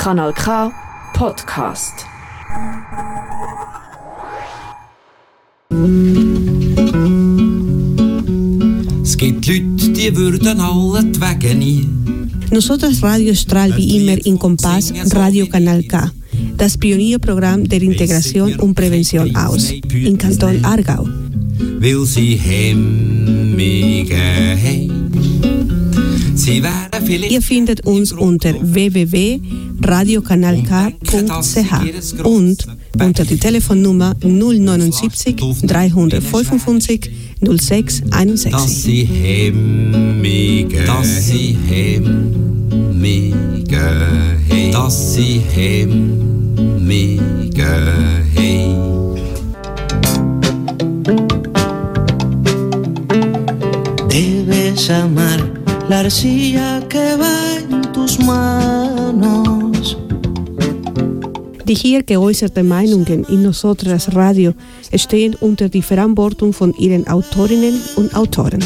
Kanal K Podcast. Es gibt Leute, die würden alle die Wege nie. Nosotras Radio strahlt wie immer in Kompass Radio Kanal K, das Pionierprogramm der Integration und Prävention aus, in Kanton Aargau. Weil sie hemmige haben. Ihr findet uns unter www.radiokanalk.ch und unter die Telefonnummer 079 355 06 dass 61. sie hemmige dass sie hemmige. Dass sie hemmige. Debes amar la arcilla que va en tus manos. Die hier geäußerten Meinungen in Nosotras Radio stehen unter die Verantwortung von ihren Autorinnen und Autoren.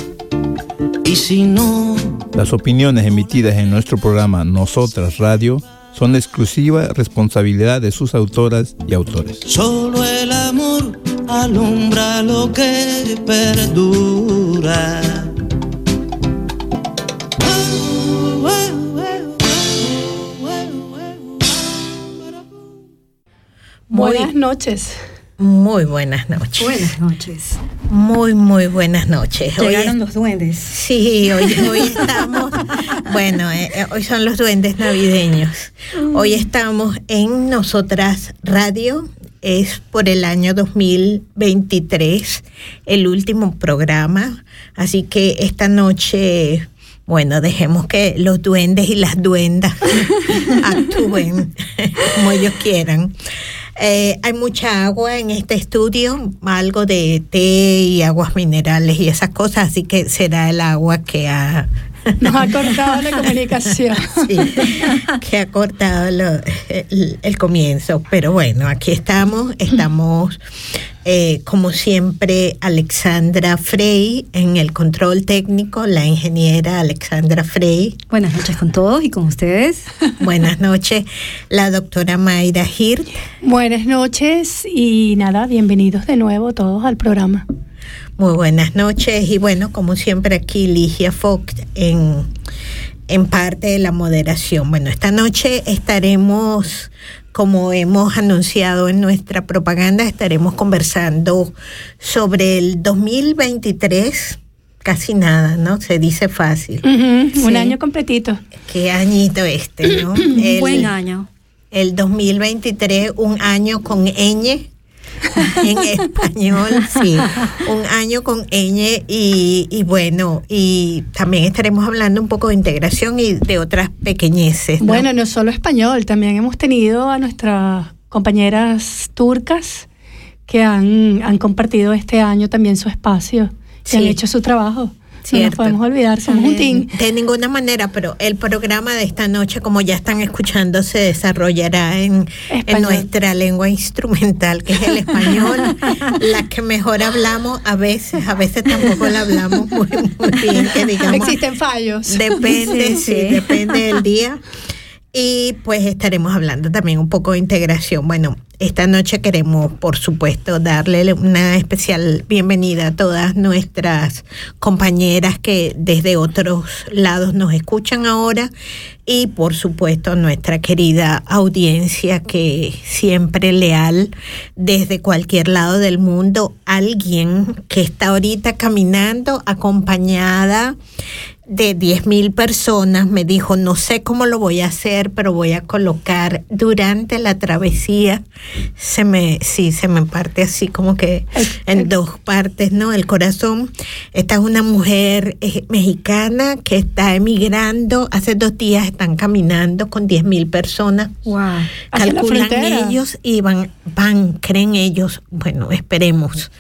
Y si no, Las opiniones emitidas en nuestro programa Nosotras Radio son exclusiva responsabilidad de sus autoras y autores. solo el amor alumbra lo que perdura. Buenas noches. Muy buenas noches. Buenas noches. Muy, muy buenas noches. Hoy Llegaron es- los duendes. Sí, hoy, hoy estamos, bueno, eh, eh, hoy son los duendes navideños. Hoy estamos en Nosotras Radio, es por el año 2023, el último programa, así que esta noche, bueno, dejemos que los duendes y las duendas actúen como ellos quieran. Eh, hay mucha agua en este estudio, algo de té y aguas minerales y esas cosas, así que será el agua que ha, Nos ha cortado la comunicación. sí, que ha cortado lo- el, el comienzo. Pero bueno, aquí estamos, estamos eh, como siempre Alexandra Frey en el control técnico, la ingeniera Alexandra Frey. Buenas noches con todos y con ustedes. Buenas noches, la doctora Mayra Hirt. Buenas noches y nada, bienvenidos de nuevo todos al programa. Muy buenas noches y bueno, como siempre aquí Ligia Fox en, en parte de la moderación. Bueno, esta noche estaremos, como hemos anunciado en nuestra propaganda, estaremos conversando sobre el 2023. Casi nada, ¿no? Se dice fácil. Un Sí. año completito. Qué añito este, ¿no? El- Buen año. el 2023, un año con ñ en español, sí, un año con ñ y, y bueno, y también estaremos hablando un poco de integración y de otras pequeñeces. ¿no? Bueno, no solo español, también hemos tenido a nuestras compañeras turcas que han, han compartido este año también su espacio y Sí. han hecho su trabajo. No nos Cierto. podemos olvidar, somos un team. de ninguna manera, pero el programa de esta noche, como ya están escuchando, se desarrollará en, en nuestra lengua instrumental, que es el español, la que mejor hablamos a veces, a veces tampoco la hablamos muy, muy bien, que digamos. Existen fallos. Depende, Sí, sí, sí. depende del día. Y pues estaremos hablando también un poco de integración. Bueno, esta noche queremos, por supuesto, darle una especial bienvenida a todas nuestras compañeras que desde otros lados nos escuchan ahora y por supuesto nuestra querida audiencia que siempre leal desde cualquier lado del mundo, alguien que está ahorita caminando acompañada de 10.000 personas, me dijo, no sé cómo lo voy a hacer, pero voy a colocar durante la travesía, se me, sí, se me parte así como que en dos partes, ¿no? El corazón. Esta es una mujer eh, mexicana que está emigrando, hace dos días están caminando con 10.000 personas. Wow. Calculan ellos y van, van, creen ellos, bueno, esperemos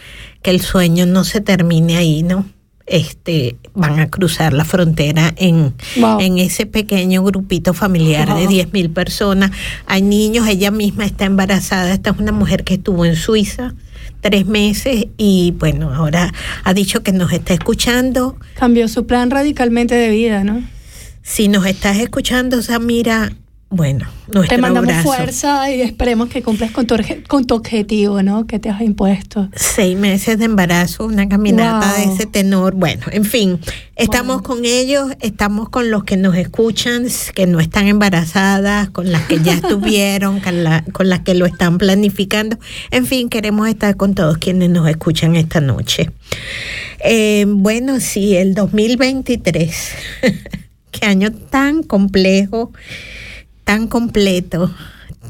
que el sueño no se termine ahí, ¿no? Este, van a cruzar la frontera en, Wow. en ese pequeño grupito familiar de Wow. 10 mil personas. Hay niños, ella misma está embarazada. Esta es una mujer que estuvo en Suiza tres meses y bueno, ahora ha dicho que nos está escuchando. Cambió su plan radicalmente de vida, ¿no? Si nos estás escuchando, Samira, bueno, Te mandamos abrazo. fuerza y esperemos que cumplas con tu, con tu objetivo, ¿no? Que te has impuesto. Seis meses de embarazo, una caminata Wow. de ese tenor. Bueno, en fin, estamos con ellos, estamos con los que nos escuchan, que no están embarazadas, con las que ya estuvieron, con, la- con las que lo están planificando. En fin, queremos estar con todos quienes nos escuchan esta noche. Eh, bueno, sí, el 2023. Qué año tan complejo, tan completo,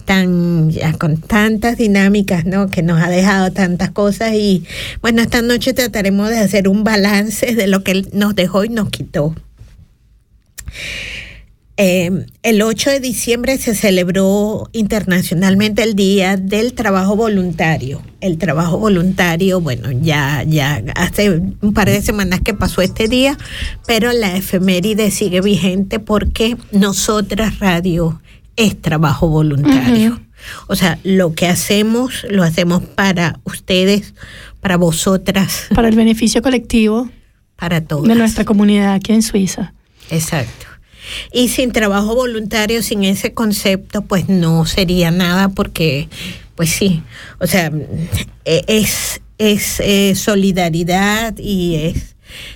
tan ya con tantas dinámicas, ¿no? Que nos ha dejado tantas cosas y bueno, esta noche trataremos de hacer un balance de lo que él nos dejó y nos quitó. Eh, el 8 de diciembre se celebró internacionalmente el Día del Trabajo Voluntario. El trabajo voluntario, bueno, ya, ya hace un par de semanas que pasó este día, pero la efeméride sigue vigente porque nosotras radio es trabajo voluntario. O sea, lo que hacemos, lo hacemos para ustedes, para vosotras, Para el beneficio colectivo para todos. de nuestra comunidad aquí en Suiza. Exacto. Y sin trabajo voluntario, sin ese concepto, pues no sería nada porque, pues sí, o sea, e- es, es eh, solidaridad y es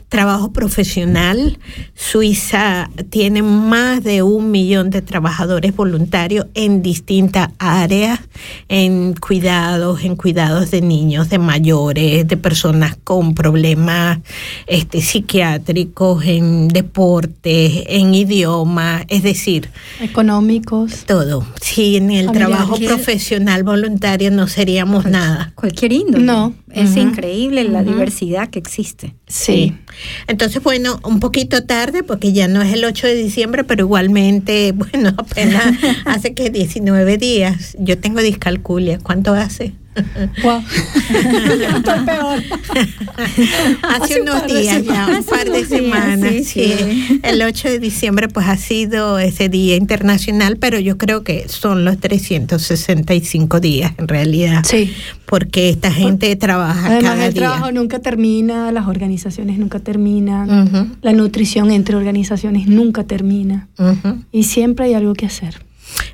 trabajo profesional. Suiza tiene más de un millón de trabajadores voluntarios en distintas áreas, en cuidados, en cuidados de niños, de mayores, de personas con problemas este, psiquiátricos, en deportes, en idiomas, es decir, Económicos. todo. Sin el Familiar. trabajo Cualquier- profesional voluntario no seríamos nada. Cualquier índole. No. Es increíble la diversidad que existe. Sí. Entonces, bueno, un poquito tarde porque ya no es el 8 de diciembre, pero igualmente, bueno, apenas hace que 19 días. Yo tengo discalculia. ¿Cuánto hace? Wow. Estoy peor. hace Hace un unos días ya, un par de días, semanas. sí, sí. sí. El 8 de diciembre pues ha sido ese día internacional, pero yo creo que son los 365 días en realidad. Sí. Porque esta gente trabaja Además, cada el día. trabajo nunca termina, las organizaciones nunca terminan, la nutrición entre organizaciones nunca termina ujú. y siempre hay algo que hacer.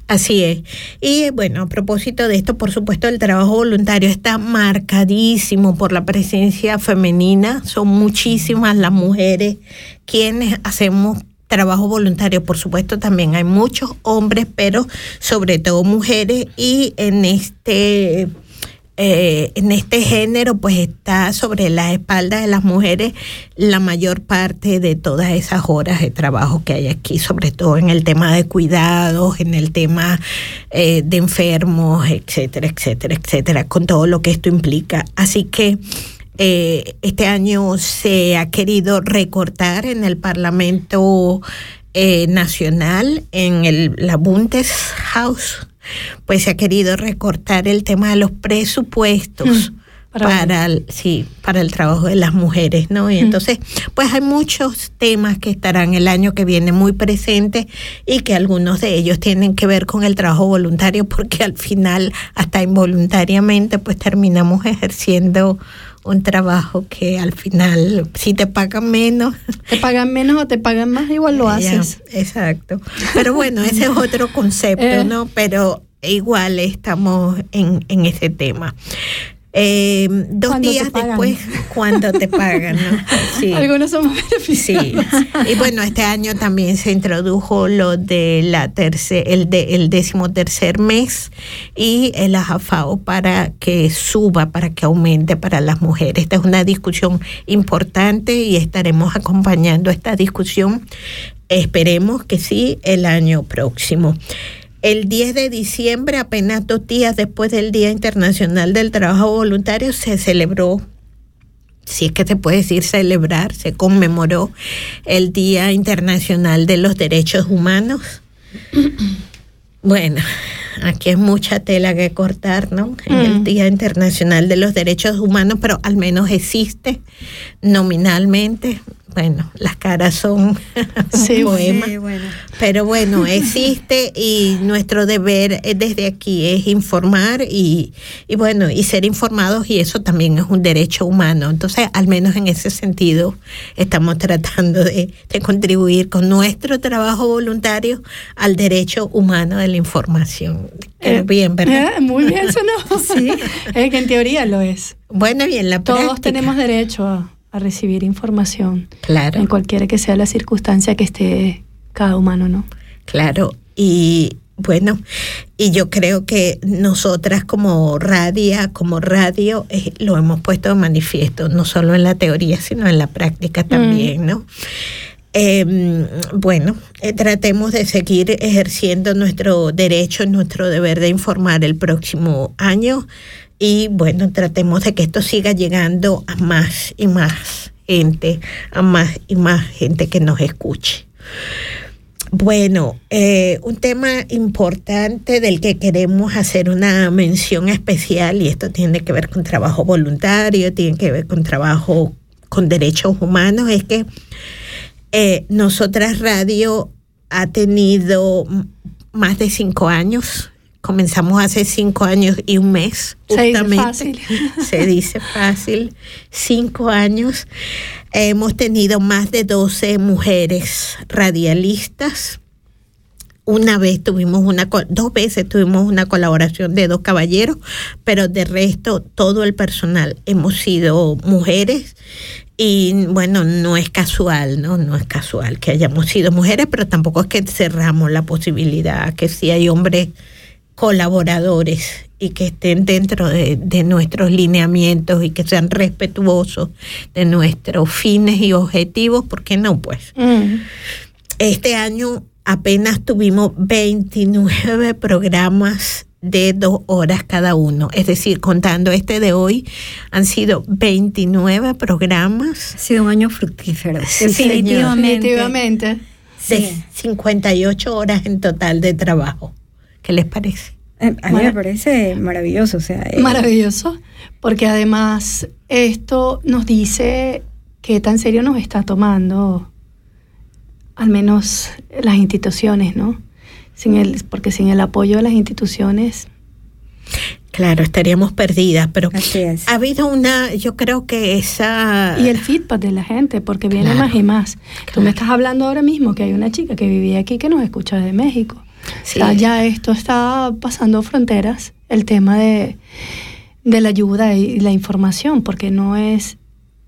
Así es. Y bueno, a propósito de esto, por supuesto, el trabajo voluntario está marcadísimo por la presencia femenina. Son muchísimas las mujeres quienes hacemos trabajo voluntario. Por supuesto, también hay muchos hombres, pero sobre todo mujeres. Y en este eh, en este género pues está sobre las espaldas de las mujeres la mayor parte de todas esas horas de trabajo que hay aquí, sobre todo en el tema de cuidados, en el tema eh, de enfermos, etcétera, etcétera, etcétera, con todo lo que esto implica. Así que eh, este año se ha querido recortar en el Parlamento Nacional, en el, la Bundeshaus, pues se ha querido recortar el tema de los presupuestos. Mm, para- Para, el, sí, para el trabajo de las mujeres, ¿no? Y Mm. entonces, pues hay muchos temas que estarán el año que viene muy presentes y que algunos de ellos tienen que ver con el trabajo voluntario porque al final, hasta involuntariamente, pues terminamos ejerciendo un trabajo que al final, si te pagan menos, Te pagan menos o te pagan más, igual lo ya, haces. exacto. Pero bueno, ese es otro concepto, Eh. ¿no? Pero igual estamos en, en ese tema. Eh, dos Cuando días después, cuando te pagan, ¿no? Sí. Algunos somos Sí, y bueno, este año también se introdujo lo de la tercer, el de el décimo tercer mes y el AJAFAO para que suba, para que aumente para las mujeres. Esta es una discusión importante y estaremos acompañando esta discusión. Esperemos que sí el año próximo. El 10 de diciembre, apenas dos días después del Día Internacional del Trabajo Voluntario, se celebró si es que se puede decir celebrar, se conmemoró el Día Internacional de los Derechos Humanos. Bueno, aquí es mucha tela que cortar, ¿no? En el Mm. Día Internacional de los Derechos Humanos, pero al menos existe nominalmente. Bueno, las caras son Sí, un poema. Sí, bueno. Pero bueno, existe y nuestro deber eh, desde aquí es informar y, y bueno, y ser informados y eso también es un derecho humano. Entonces, al menos en ese sentido, estamos tratando de, de contribuir con nuestro trabajo voluntario al derecho humano de la información. Eh, bien, ¿verdad? eh, muy bien, eso no. sí. Es que en teoría lo es. Bueno, y en la Todos práctica. tenemos derecho a, a recibir información Claro. en cualquiera que sea la circunstancia que esté cada humano, ¿no? Claro, y bueno, y yo creo que nosotras como radia, como radio, eh, lo hemos puesto de manifiesto, no solo en la teoría, sino en la práctica también, ¿no? Eh, bueno, eh, tratemos de seguir ejerciendo nuestro derecho, nuestro deber de informar el próximo año y bueno, tratemos de que esto siga llegando a más y más gente, a más y más gente que nos escuche. Bueno, eh, un tema importante del que queremos hacer una mención especial, y esto tiene que ver con trabajo voluntario, tiene que ver con trabajo con derechos humanos, es que eh, Nosotras Radio ha tenido más de cinco años. Comenzamos hace cinco años y un mes. Se dice justamente. fácil. Se dice fácil. Cinco años. Hemos tenido más de 12 mujeres radialistas. Una vez tuvimos una, dos veces tuvimos una colaboración de dos caballeros, pero de resto todo el personal hemos sido mujeres y bueno, no es casual, ¿no? No es casual que hayamos sido mujeres, pero tampoco es que cerramos la posibilidad que si hay hombres colaboradores y que estén dentro de, de nuestros lineamientos y que sean respetuosos de nuestros fines y objetivos, ¿por qué no? Pues Mm. este año apenas tuvimos 29 programas de dos horas cada uno. Es decir, contando este de hoy, han sido 29 programas Ha sido un año fructífero. Sí, definitivamente. Definitivamente. de Sí. 58 horas en total de trabajo. ¿Qué les parece? Eh, A mí me parece maravilloso. O sea, eh, Maravilloso, porque además esto nos dice qué tan serio nos está tomando, al menos las instituciones, ¿no? Sin el, porque sin el apoyo de las instituciones, Claro, estaríamos perdidas, pero Así es. ha habido una, yo creo que esa... y el feedback de la gente, porque viene Claro, más y más. Tú claro. me estás hablando ahora mismo que hay una chica que vivía aquí que nos escucha desde México. Sí. O sea, ya esto está pasando fronteras, el tema de, de la ayuda y la información, porque no es,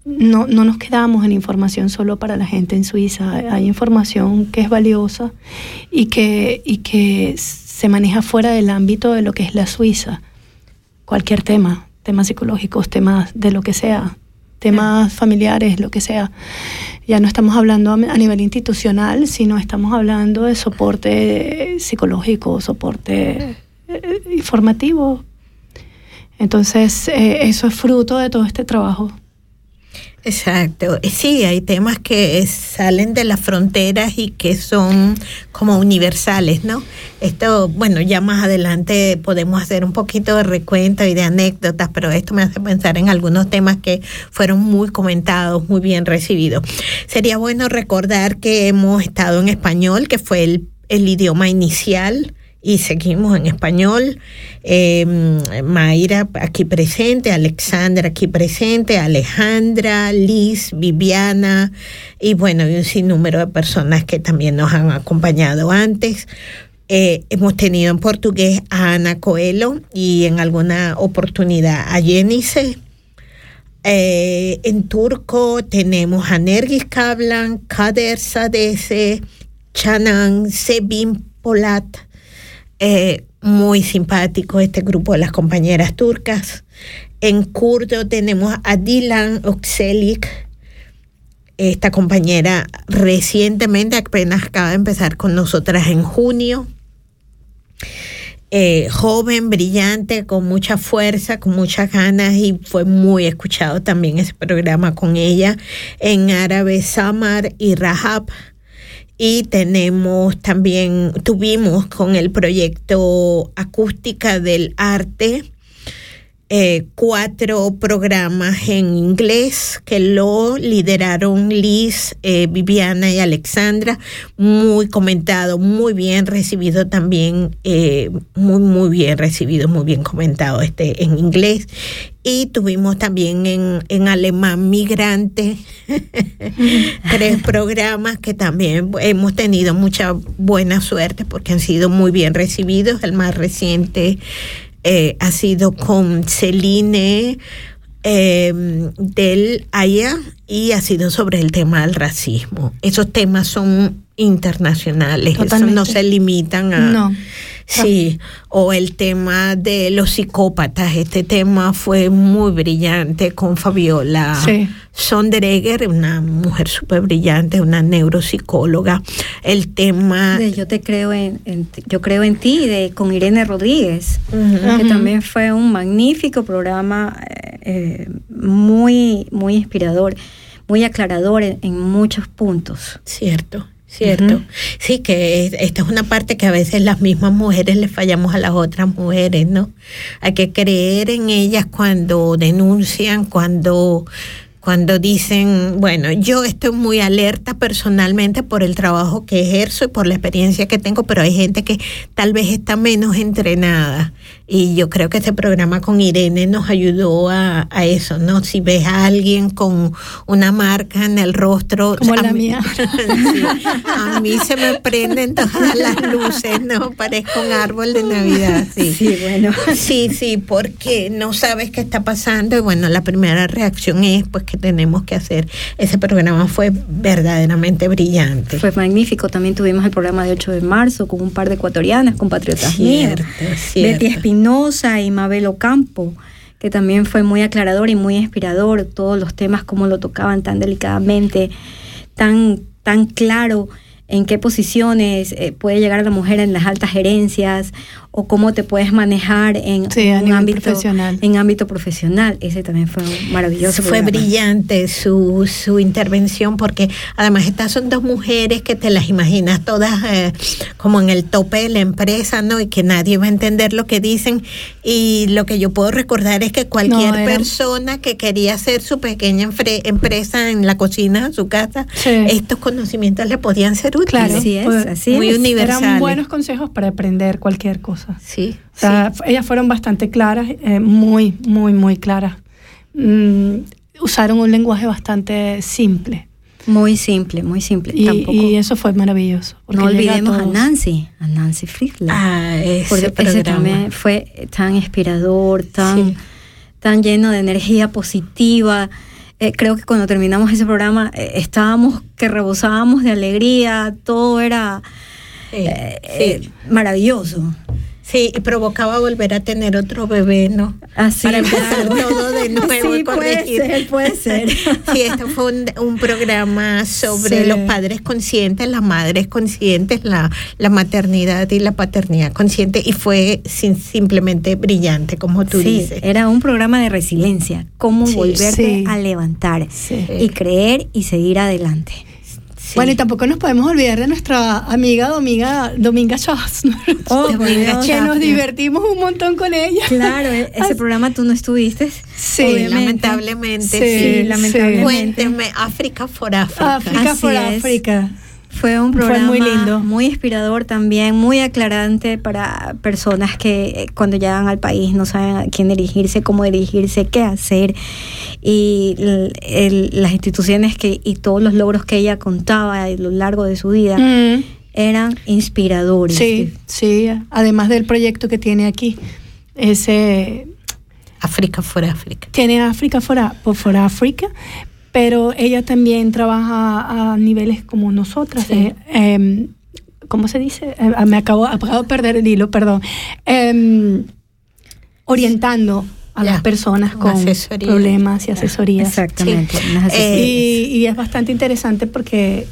no, no nos quedamos en información solo para la gente en Suiza, hay información que es valiosa y que, y que se maneja fuera del ámbito de lo que es la Suiza. Cualquier tema, temas psicológicos, temas de lo que sea, temas familiares, lo que sea. Ya no estamos hablando a nivel institucional, sino estamos hablando de soporte psicológico, soporte eh, informativo. Entonces, eh, eso es fruto de todo este trabajo. Exacto. Sí, hay temas que salen de las fronteras y que son como universales, ¿no? Esto, bueno, ya más adelante podemos hacer un poquito de recuento y de anécdotas, pero esto me hace pensar en algunos temas que fueron muy comentados, muy bien recibidos. Sería bueno recordar que hemos estado en español, que fue el, el idioma inicial y seguimos en español. Eh, Mayra aquí presente, Alexandra aquí presente, Alejandra, Liz, Viviana y bueno, y un sinnúmero de personas que también nos han acompañado antes. Eh, hemos tenido en portugués a Ana Coelho y en alguna oportunidad a Jenice. Eh, en turco tenemos a Nergis Kablan, Kader Sadese, Canan Sebin Polat. Eh, muy simpático este grupo de las compañeras turcas. En kurdo tenemos a Dilan Okselik, esta compañera recientemente apenas acaba de empezar con nosotras en junio. Eh, joven, brillante, con mucha fuerza, con muchas ganas y fue muy escuchado también ese programa con ella en árabe Samar y Rahab. Y tenemos también, tuvimos con el proyecto Acústica del Arte, eh, cuatro programas en inglés que lo lideraron Liz, eh, Viviana y Alexandra. Muy comentado, muy bien recibido también, eh, muy, muy bien recibido, muy bien comentado este en inglés. Y tuvimos también en, en alemán migrante tres programas que también hemos tenido mucha buena suerte porque han sido muy bien recibidos. El más reciente eh, ha sido con Celine eh, del Haya y ha sido sobre el tema del racismo. Esos temas son internacionales, esos Totalmente. no se limitan a... No. Sí, o el tema de los psicópatas. Este tema fue muy brillante con Fabiola Sí. Sonderegger, una mujer súper brillante, una neuropsicóloga. El tema... De yo te creo en, en- yo creo en ti de con Irene Rodríguez que también fue un magnífico programa eh, eh, muy muy inspirador muy aclarador en, en muchos puntos Cierto, cierto. Sí, que es- esta es una parte que a veces las mismas mujeres le fallamos a las otras mujeres, ¿no? Hay que creer en ellas cuando denuncian, cuando cuando dicen, bueno, yo estoy muy alerta personalmente por el trabajo que ejerzo y por la experiencia que tengo, pero hay gente que tal vez está menos entrenada. Y yo creo que este programa con Irene nos ayudó a, a eso, ¿no? Si ves a alguien con una marca en el rostro, Como a la mí- mía. Sí, a mí se me prenden todas las luces, ¿no? Parezco un árbol de Navidad, sí. sí bueno Sí, sí, porque no sabes qué está pasando y bueno, la primera reacción es pues que tenemos que hacer. Ese programa fue verdaderamente brillante. fue magnífico también tuvimos el programa de 8 de marzo con un par de ecuatorianas compatriotas mías Cierto, cierto. Betty Espinosa y Mabel Ocampo, que también fue muy aclarador y muy inspirador, todos los temas como lo tocaban tan delicadamente, tan, tan claro en qué posiciones eh, puede llegar la mujer en las altas gerencias o cómo te puedes manejar en Sí, a un nivel ámbito profesional. en ámbito profesional. Ese también fue un maravilloso. Fue programa. brillante su, su intervención porque además estas son dos mujeres que te las imaginas todas eh, como en el tope de la empresa, ¿no? Y que nadie va a entender lo que dicen. Y lo que yo puedo recordar es que cualquier No, era- persona que quería hacer su pequeña empresa en la cocina de su casa, Sí. estos conocimientos le podían ser útiles. Claro, Así es, pues, así muy es. universales. Eran buenos consejos para aprender cualquier cosa. Sí. O sea, f- ellas fueron bastante claras, eh, muy, muy, muy claras. Mm, usaron un lenguaje bastante simple. Muy simple, muy simple. Y, Tampoco, y eso fue maravilloso. no olvidemos a, todos. Nancy, a Nancy Friedler. Ah, ese Porque ese programa. también fue tan inspirador, tan, Sí. tan lleno de energía positiva. Eh, creo que cuando terminamos ese programa eh, estábamos que rebosábamos de alegría, todo era Sí, sí. eh, maravilloso. Sí, y provocaba volver a tener otro bebé, ¿no? Así Para empezar claro. todo de nuevo Sí, puede ser, puede ser. Sí, esto fue un, un programa sobre Sí. los padres conscientes, las madres conscientes, la, la maternidad y la paternidad consciente y fue sin- simplemente brillante, como tú sí, dices. era un programa de resiliencia, cómo Sí, volverte a levantar y creer y seguir adelante. Sí. Bueno, y tampoco nos podemos olvidar de nuestra amiga Dominga, Dominga Schaffner, Oh, Dominga que nos divertimos un montón con ella. Claro, e- ese programa tú no estuviste. Sí, obviamente. lamentablemente. Sí, Sí, Sí, lamentablemente. Cuénteme, África for África. África es. África. Fue un Fue programa muy lindo. muy inspirador también, muy aclarante para personas que eh, cuando llegan al país no saben a quién dirigirse, cómo dirigirse, qué hacer. Y el- el- las instituciones que y todos los logros que ella contaba a lo largo de su vida Mm, eran inspiradores. sí, sí, además del proyecto que tiene aquí. Ese África for África. tiene África for, for África, pero ella también trabaja a niveles como nosotras. eh, em, ¿Cómo se dice? Eh, me acabo, acabo de perder el hilo, perdón. Em, orientando a Ya, las personas con asesoría. problemas y asesorías. Exactamente. Sí. Eh, Y, y es bastante interesante porque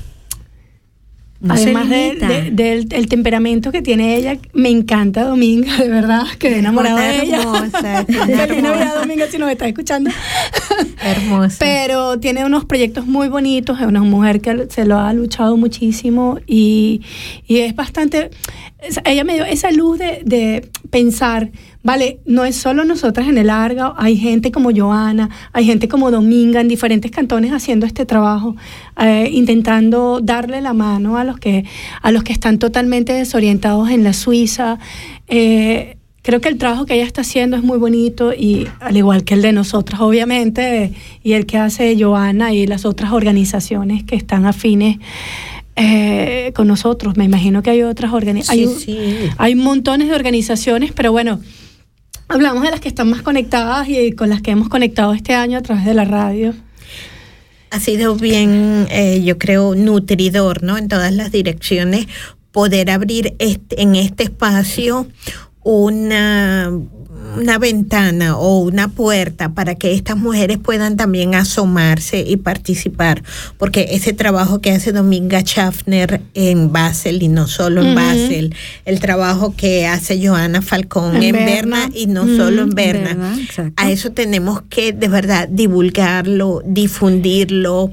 No Además de- limita. de- del el temperamento que tiene ella, me encanta Dominga, de verdad, quedé enamorada de ella. hermosa, Feliz. Navidad, Dominga, si nos está escuchando. Hermosa. Pero tiene unos proyectos muy bonitos, es una mujer que se lo ha luchado muchísimo y, y es bastante, ella me dio esa luz de, de pensar, vale, no es solo nosotras en el Arga, hay gente como Joana, hay gente como Dominga en diferentes cantones haciendo este trabajo, eh, intentando darle la mano a los que, a los que están totalmente desorientados en la Suiza. Eh, Creo que el trabajo que ella está haciendo es muy bonito y al igual que el de nosotras, obviamente, y el que hace Joana y las otras organizaciones que están afines eh, con nosotros. Me imagino que hay otras Sí, organizaciones. sí. Hay montones de organizaciones, pero bueno, hablamos de las que están más conectadas y con las que hemos conectado este año a través de la radio. ha sido bien, eh, yo creo, nutridor, ¿no? En todas las direcciones, poder abrir en este espacio una, una ventana o una puerta para que estas mujeres puedan también asomarse y participar, porque ese trabajo que hace Dominga Schaffner en Basel y no solo en Ujú. Basel, el trabajo que hace Joana Falcón En en, Berna. Berna y no solo en Berna, a eso tenemos que de verdad divulgarlo, difundirlo,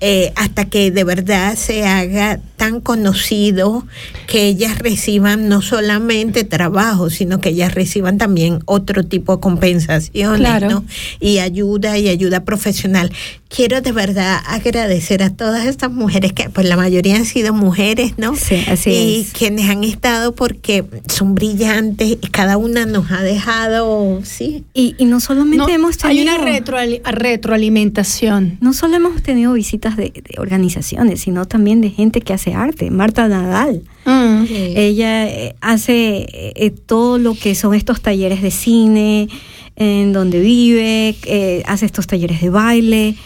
eh, hasta que de verdad se haga tan conocido que ellas reciban no solamente trabajo, sino que ellas reciban también otro tipo de compensaciones, Claro. ¿no? Y ayuda y ayuda profesional. Quiero de verdad agradecer a todas estas mujeres que, pues la mayoría han sido mujeres, ¿no? Sí, así y es. quienes han estado porque son brillantes y cada una nos ha dejado, sí, Y, y no solamente No, hemos hay tenido... una retroali- retroalimentación. No solo hemos tenido visitas de, de organizaciones, sino también de gente que hace arte. Marta Nadal. Mm. Ella eh, hace eh, todo lo que son estos talleres de cine, en donde vive, eh, hace estos talleres de baile,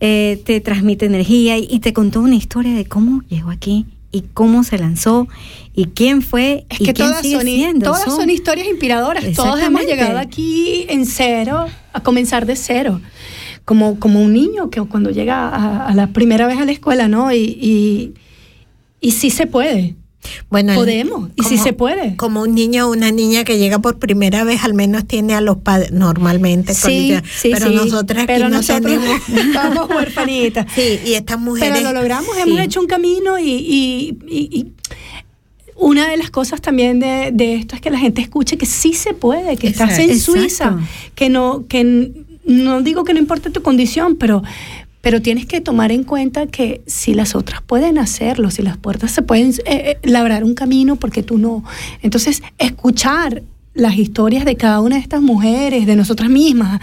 eh, te transmite energía y, y te contó una historia de cómo llegó aquí y cómo se lanzó y quién fue Es y que quién todas, sigue son, siendo. todas son historias inspiradoras. Todos hemos llegado aquí en cero, a comenzar de cero. Como, como un niño que cuando llega a, a la primera vez a la escuela, ¿no? Y, y, y sí se puede. Bueno, Podemos, y sí se puede. Como un niño o una niña que llega por primera vez, al menos tiene a los padres normalmente. con Sí, ella, sí, pero sí. nosotras aquí Pero no nosotros tenemos. estamos huerfanitas. Sí, y estas mujeres. Pero lo logramos, hemos hecho un camino y, y- y- y una de las cosas también de, de esto es que la gente escuche que sí se puede, que estás en Exacto. Suiza, que no, que no digo que no importa tu condición, pero, pero tienes que tomar en cuenta que si las otras pueden hacerlo, si las puertas se pueden eh, eh, labrar un camino porque tú no. Entonces, escuchar las historias de cada una de estas mujeres, de nosotras mismas,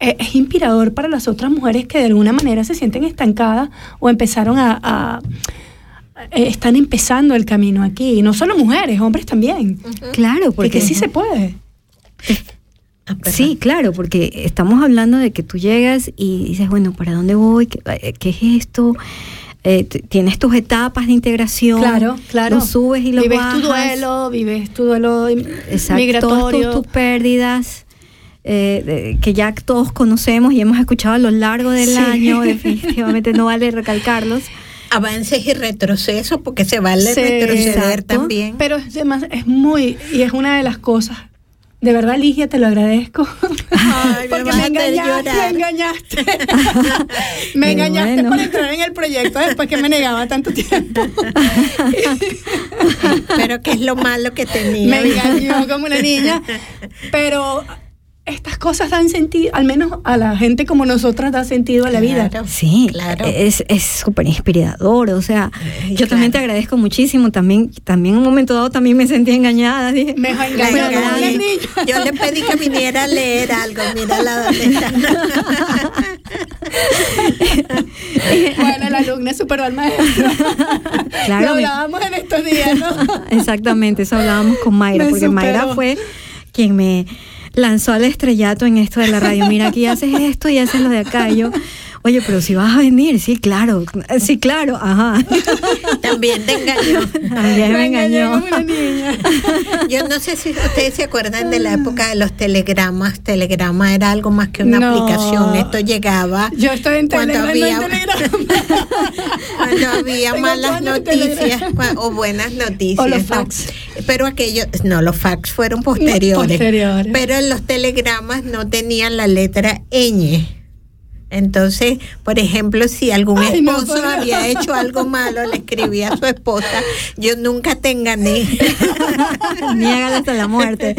eh, es inspirador para las otras mujeres que de alguna manera se sienten estancadas o empezaron a... a- eh, están empezando el camino aquí, y no solo mujeres, hombres también. Claro, Porque porque sí se puede. Sí, claro, porque estamos hablando de que tú llegas y dices, bueno, ¿para dónde voy? ¿Qué, eh, qué es esto? Eh, tienes tus etapas de integración. Claro, claro. Lo subes y lo vives bajas. tu duelo, vives tu duelo Exacto, todas tus, tus pérdidas. eh, de- que ya todos conocemos y hemos escuchado a lo largo del Sí. año, definitivamente no vale recalcarlos. Avances y retrocesos, porque se vale Sí, retroceder exacto. también. Pero es, es muy, y es una de las cosas. De verdad, Ligia, te lo agradezco. Ay, Porque me engañaste, me engañaste. me engañaste bueno. por entrar en el proyecto después que me negaba tanto tiempo. Pero que es lo malo que tenía. me engañó como una niña. Pero estas cosas dan sentido, al menos a la gente como nosotras da sentido a la vida. Sí, claro. es es súper inspirador, o sea, Eh, yo también te agradezco muchísimo, también también en un momento dado también me sentí engañada, dije, Me La engañé. niña. Yo le pedí que viniera a leer algo. Dónde está. Bueno, la alumna superó al maestro. Claro, Lo me- hablábamos en estos días, ¿no? Exactamente, eso hablábamos con Mayra, Me porque Mayra superó. fue quien me lanzó al estrellato en esto de la radio. Mira, aquí haces esto y haces lo de acá. Yo, oye, pero si vas a venir, sí, claro, sí, claro, ajá. También te engañó. También me engañó. una niña. Yo no sé si ustedes se acuerdan de la época de los telegramas. Telegrama era algo más que una No. aplicación. Esto llegaba Yo estoy en cuando Telegram, no había, cuando había malas noticias o buenas noticias. O los ¿no? fax. Pero aquellos, no, los fax fueron posteriores. posteriores. Pero en los telegramas no tenían la letra ñ. Entonces, por ejemplo, si algún Ay, no, esposo había hecho algo malo, le escribía a su esposa, yo nunca te engañé. Niégalo hasta la muerte.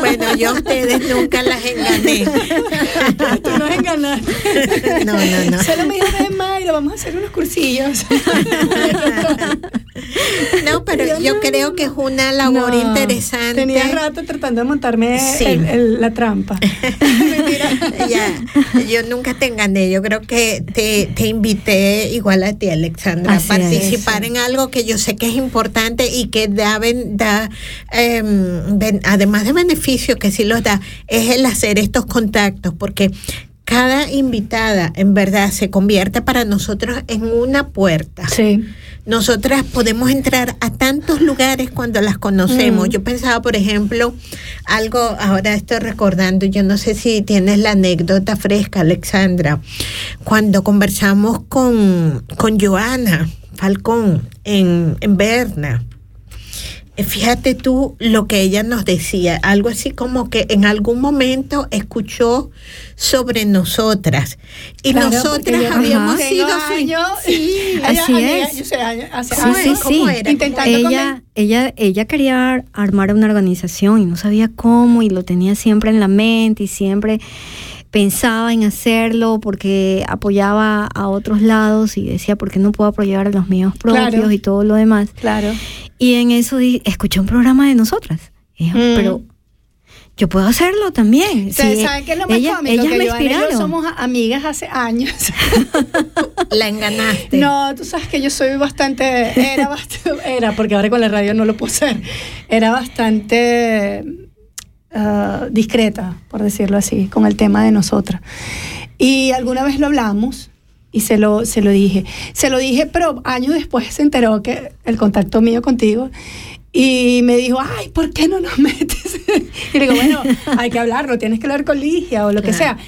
bueno, yo a ustedes nunca las engañé. Tú nos enganaste. No, no, no. Solo me dijo, Mayra, vamos a hacer unos cursillos. No, pero Yo yo no. creo que es una labor No, interesante. Tenía rato tratando de montarme Sí. el- el- la trampa. Ya, yo nunca te engañé, yo creo que te, te invité igual a ti, Alexandra, Así a es. participar en algo que yo sé que es importante y que da, da em, además de beneficios que sí los da, es el hacer estos contactos, porque cada invitada en verdad se convierte para nosotros en una puerta. Sí. Nosotras podemos entrar a tantos lugares cuando las conocemos. Mm. Yo pensaba, por ejemplo, algo, ahora estoy recordando, yo no sé si tienes la anécdota fresca, Alexandra, cuando conversamos con, con Joana Falcón en, en Berna. Eh, Fíjate tú lo que ella nos decía, algo así como que en algún momento escuchó sobre nosotras y Claro, nosotras yo habíamos sido su- años, sí, Ella- Así ella- es. Yo sé, hace Sí, ¿Cómo sí, años, sí. era? Intentando Ella, ella, ella quería ar- armar una organización y no sabía cómo y lo tenía siempre en la mente y siempre pensaba en hacerlo porque apoyaba a otros lados y decía, ¿por qué no puedo apoyar a los míos propios Claro. y todo lo demás? Claro. Y en eso di- escuché un programa de nosotras. Y dijo, Mm. pero yo puedo hacerlo también. ¿Saben Sí, ¿saben qué es lo más ella- cómico? ellas que me Joana y yo inspiraron. somos a- amigas hace años. la enganaste. No, tú sabes que yo soy bastante, era bastante, era, porque ahora con la radio no lo puedo ser, era bastante ah, discreta, por decirlo así, con el tema de nosotras. Y alguna vez lo hablamos y se lo, se lo dije. Se lo dije, pero años después se enteró que el contacto mío contigo y me dijo, ay, ¿por qué no nos metes? y le digo, bueno, hay que hablarlo, tienes que hablar con Ligia o lo que sea.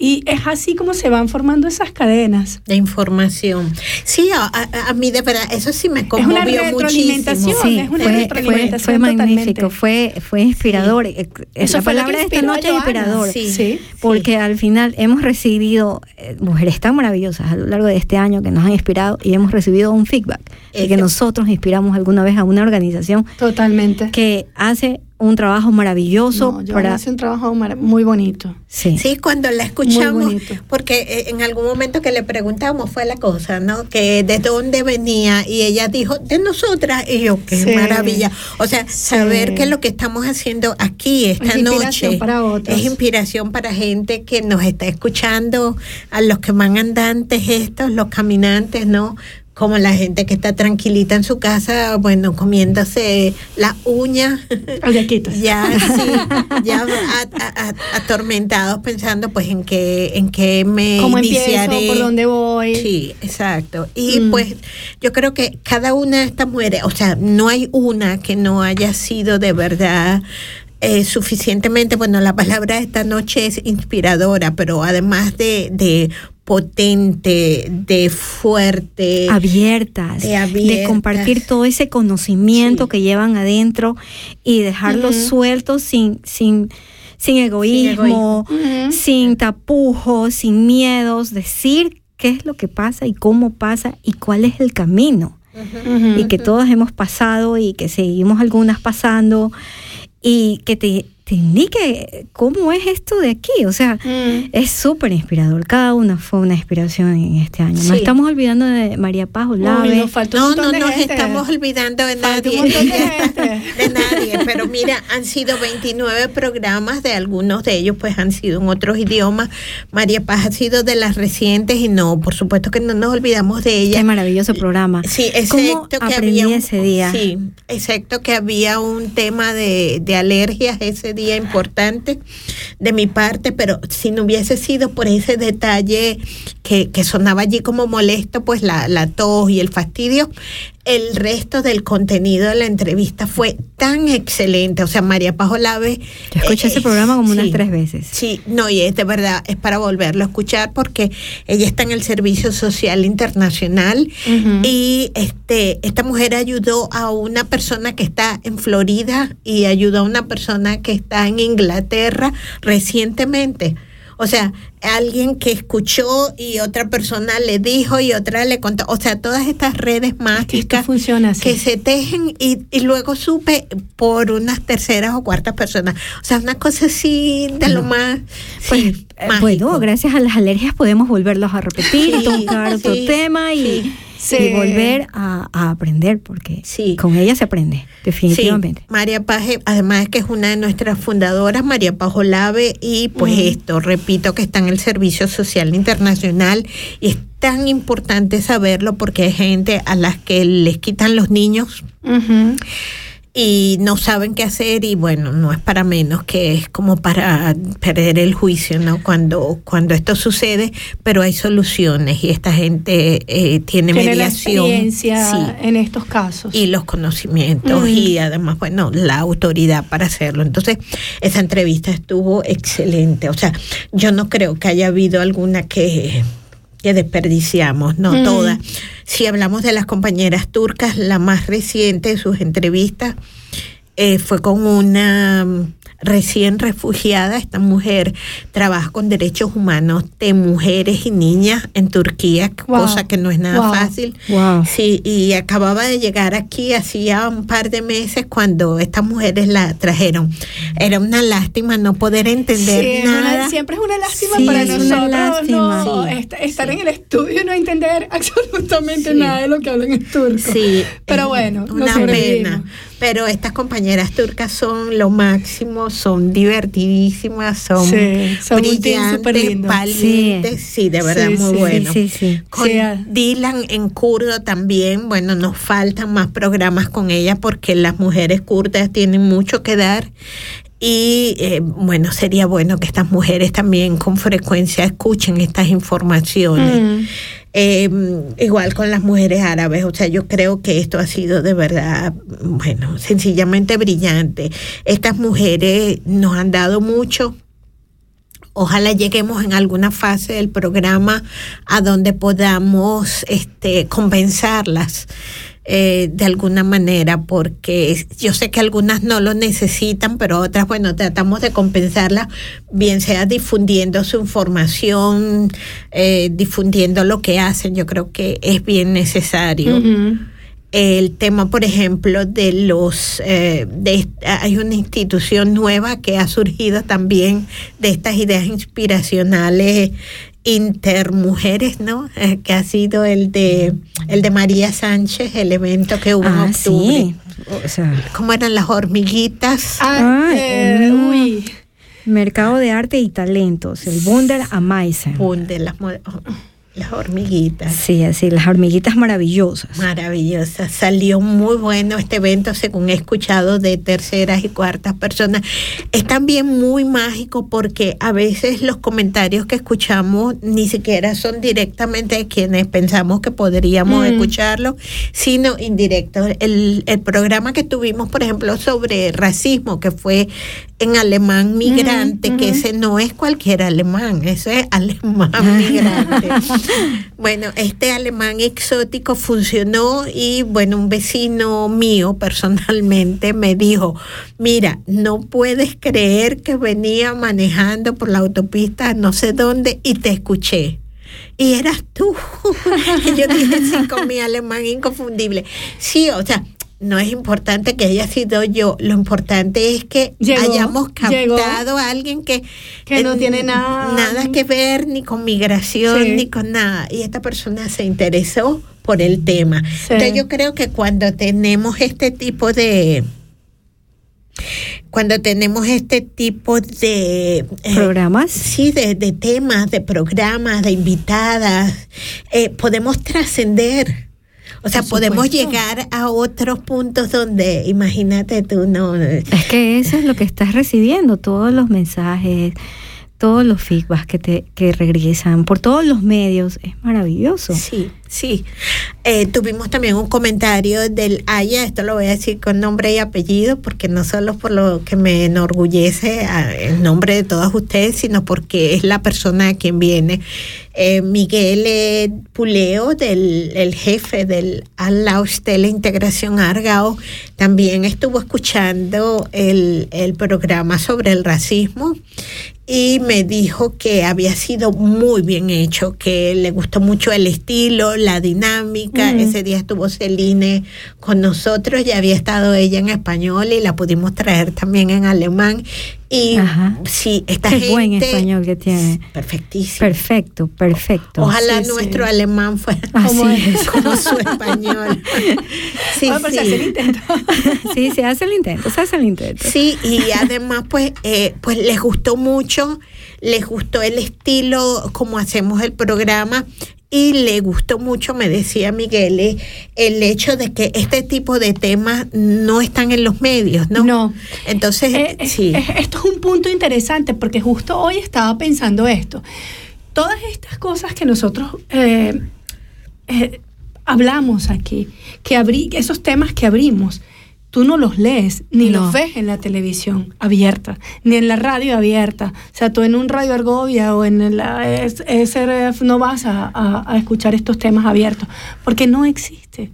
Y es así como se van formando esas cadenas. de información. Sí, a, a- a mí de verdad, eso sí me una conmovió retroalimentación. muchísimo. Sí, es una fue, fue, retroalimentación fue totalmente. magnífico, fue, fue inspirador. Eh, Eso La fue palabra de esta noche es inspirador. Sí. Sí. Porque al final hemos recibido eh, mujeres tan maravillosas a lo largo de este año que nos han inspirado y hemos recibido un feedback de que nosotros inspiramos alguna vez a una organización Totalmente. que hace un trabajo maravilloso No, para... hace un trabajo mar- muy bonito. Sí. Sí, cuando la escuchamos, porque eh, en algún momento que le preguntamos fue la cosa, ¿no? Que de dónde venía y ella dijo, de nosotras, y yo, qué Sí. maravilla. O sea, saber que lo que estamos haciendo aquí esta Es inspiración noche para otros. es inspiración para gente que nos está escuchando, a los que van andantes estos, los caminantes, ¿no? Como la gente que está tranquilita en su casa, bueno, comiéndose la uña. Aldequitos. Ya, sí, ya atormentados pensando pues en qué, en qué me ¿Cómo empiezo? iniciaré. ¿Por dónde voy? Sí, exacto. Y Mm. pues yo creo que cada una de estas mujeres, o sea, no hay una que no haya sido de verdad eh, suficientemente, bueno, la palabra de esta noche es inspiradora, pero además de, de potente, de fuerte, abiertas, de compartir todo ese conocimiento Sí. que llevan adentro y dejarlo Ujú. suelto sin, sin, sin egoísmo, Ujú. sin tapujos, sin miedos, decir qué es lo que pasa y cómo pasa y cuál es el camino. Y que todas hemos pasado y que seguimos algunas pasando y que te, indique cómo es esto de aquí. O sea, Mm. es súper inspirador. Cada una fue una inspiración en este año. Sí. No estamos olvidando de María Paz Uy, Olave. nos falta un No, no de nos gente. estamos olvidando de nadie. de de nadie, pero mira, han sido 29 programas, de algunos de ellos pues han sido en otros idiomas. María Paz ha sido de las recientes y no, por supuesto que no nos olvidamos de ella. Qué maravilloso programa. Sí, ¿Cómo excepto que aprendí había un, ese día? Sí, excepto que había un tema de, de alergias ese día importante de mi parte, pero si no hubiese sido por ese detalle que, que sonaba allí como molesto, pues la, la tos y el fastidio, el resto del contenido de la entrevista fue tan excelente. O sea, María Pajolave. Yo escuché ese programa como unas sí, tres veces. Sí, no, y es de verdad, es para volverlo a escuchar porque ella está en el Servicio Social Internacional y este esta mujer ayudó a una persona que está en Florida y ayudó a una persona que está en Inglaterra recientemente. O sea, alguien que escuchó y otra persona le dijo y otra le contó. O sea, todas estas redes mágicas funciona así. que se tejen y, y luego supe por unas terceras o cuartas personas. O sea, una cosa así de lo más. Pues, sí, eh, mágico. bueno, gracias a las alergias podemos volverlos a repetir, Sí, tocar otro sí, tema y, sí. Sí. y volver a, a aprender, porque Sí. con ella se aprende, definitivamente. Sí, María Paje, además que es una de nuestras fundadoras, María Pajo Lave, y pues esto, repito que está el Servicio Social Internacional y es tan importante saberlo porque hay gente a las que les quitan los niños. Y no saben qué hacer y bueno, no es para menos que es como para perder el juicio, ¿no? Cuando, cuando esto sucede, pero hay soluciones y esta gente eh, tiene, Tiene la mediación. experiencia Sí en estos casos. y los conocimientos y además, bueno, la autoridad para hacerlo. Entonces, esa entrevista estuvo excelente. O sea, yo no creo que haya habido alguna que, que desperdiciamos, no Mm. todas. Si hablamos de las compañeras turcas, la más reciente de sus entrevistas eh, fue con una recién refugiada. Esta mujer trabaja con derechos humanos de mujeres y niñas en Turquía, Wow. cosa que no es nada Wow. fácil. Wow. Sí, y acababa de llegar aquí hacía un par de meses cuando estas mujeres la trajeron. Era una lástima no poder entender Sí, es una- nada. siempre es una lástima Sí, para nosotros lástima. no, Sí, estar en el estudio y no entender absolutamente nada de lo que hablan en turco. Sí, pero bueno, una pena. Pero estas compañeras turcas son lo máximo, son divertidísimas, son, Sí, brillantes, valientes, sí. de verdad Sí, muy bueno. Con. Dylan en kurdo también, bueno, nos faltan más programas con ella porque las mujeres kurdas tienen mucho que dar y eh, bueno, sería bueno que estas mujeres también con frecuencia escuchen estas informaciones. Mm. Eh, igual con las mujeres árabes, o sea, yo creo que esto ha sido de verdad, bueno, sencillamente brillante. Estas mujeres nos han dado mucho. Ojalá lleguemos en alguna fase del programa a donde podamos este, compensarlas eh, de alguna manera, porque yo sé que algunas no lo necesitan, pero otras, bueno, tratamos de compensarlas, bien sea difundiendo su información, eh, difundiendo lo que hacen, yo creo que es bien necesario. El tema, por ejemplo, de los, eh, de, hay una institución nueva que ha surgido también de estas ideas inspiracionales intermujeres, ¿no? Eh, que ha sido el de el de María Sánchez, el evento que hubo en Ah, octubre. sí. O sea, ¿Cómo eran las hormiguitas? Ah, Ah, eh, no. uy. mercado de arte y talentos, el Wunder Amazing. Pum, de las, las hormiguitas. Sí, así, las hormiguitas maravillosas. Maravillosa. Salió muy bueno este evento, según he escuchado de terceras y cuartas personas. Es también muy mágico porque a veces los comentarios que escuchamos ni siquiera son directamente de quienes pensamos que podríamos Mm. escucharlo, sino indirectos. El, el programa que tuvimos, por ejemplo, sobre racismo, que fue en alemán migrante, que ese no es cualquier alemán, eso es alemán migrante. Bueno, este alemán exótico funcionó y bueno, un vecino mío personalmente me dijo, mira, no puedes creer que venía manejando por la autopista no sé dónde y te escuché. Y eras tú. yo dije, sí, con mi alemán inconfundible. Sí, o sea, no es importante que haya sido yo, lo importante es que Llegó, hayamos llegó. captado a alguien que, Que no eh, tiene nada- nada que ver ni con migración Sí. ni con nada. Y esta persona se interesó por el tema. Sí. Entonces yo creo que cuando tenemos este tipo de cuando tenemos este tipo de eh, ¿Programas? Sí, de, de temas, de programas, de invitadas, eh, podemos trascender. O sea, podemos supuesto. llegar a otros puntos donde, imagínate tú, no. Es que eso es lo que estás recibiendo, todos los mensajes, todos los feedbacks que te que regresan por todos los medios, es maravilloso. Sí, sí. Eh, tuvimos también un comentario del Aya, esto lo voy a decir con nombre y apellido, porque no solo por lo que me enorgullece el nombre de todas ustedes, sino porque es la persona a quien viene. Eh, Miguel Puleo, del, el jefe del Ala Hostela Integración Argao, también estuvo escuchando el, el programa sobre el racismo y me dijo que había sido muy bien hecho, que le gustó mucho el estilo, la dinámica. Mm. Ese día estuvo Celine con nosotros, ya había estado ella en español y la pudimos traer también en alemán. Y Ajá. sí, esta Qué gente... buen español que tiene. Perfectísimo. Perfecto, perfecto. Ojalá Sí, sí. nuestro alemán fuera Así como, es. como su español. Sí, Vamos sí. hacer el intento. Sí, se hace el intento, se hace el intento. Sí, y además pues, eh, pues les gustó mucho, les gustó el estilo, como hacemos el programa. Y le gustó mucho, me decía Miguel, eh, el hecho de que este tipo de temas no están en los medios, ¿no? No. Entonces, Eh, eh, sí. eh, esto es un punto interesante porque justo hoy estaba pensando esto. Todas estas cosas que nosotros eh, hablamos aquí, que abrí, esos temas que abrimos, tú no los lees ni No. los ves en la televisión abierta, ni en la radio abierta. O sea, tú en un radio Argovia o en la SRF no vas a, a- a escuchar estos temas abiertos, porque no existe.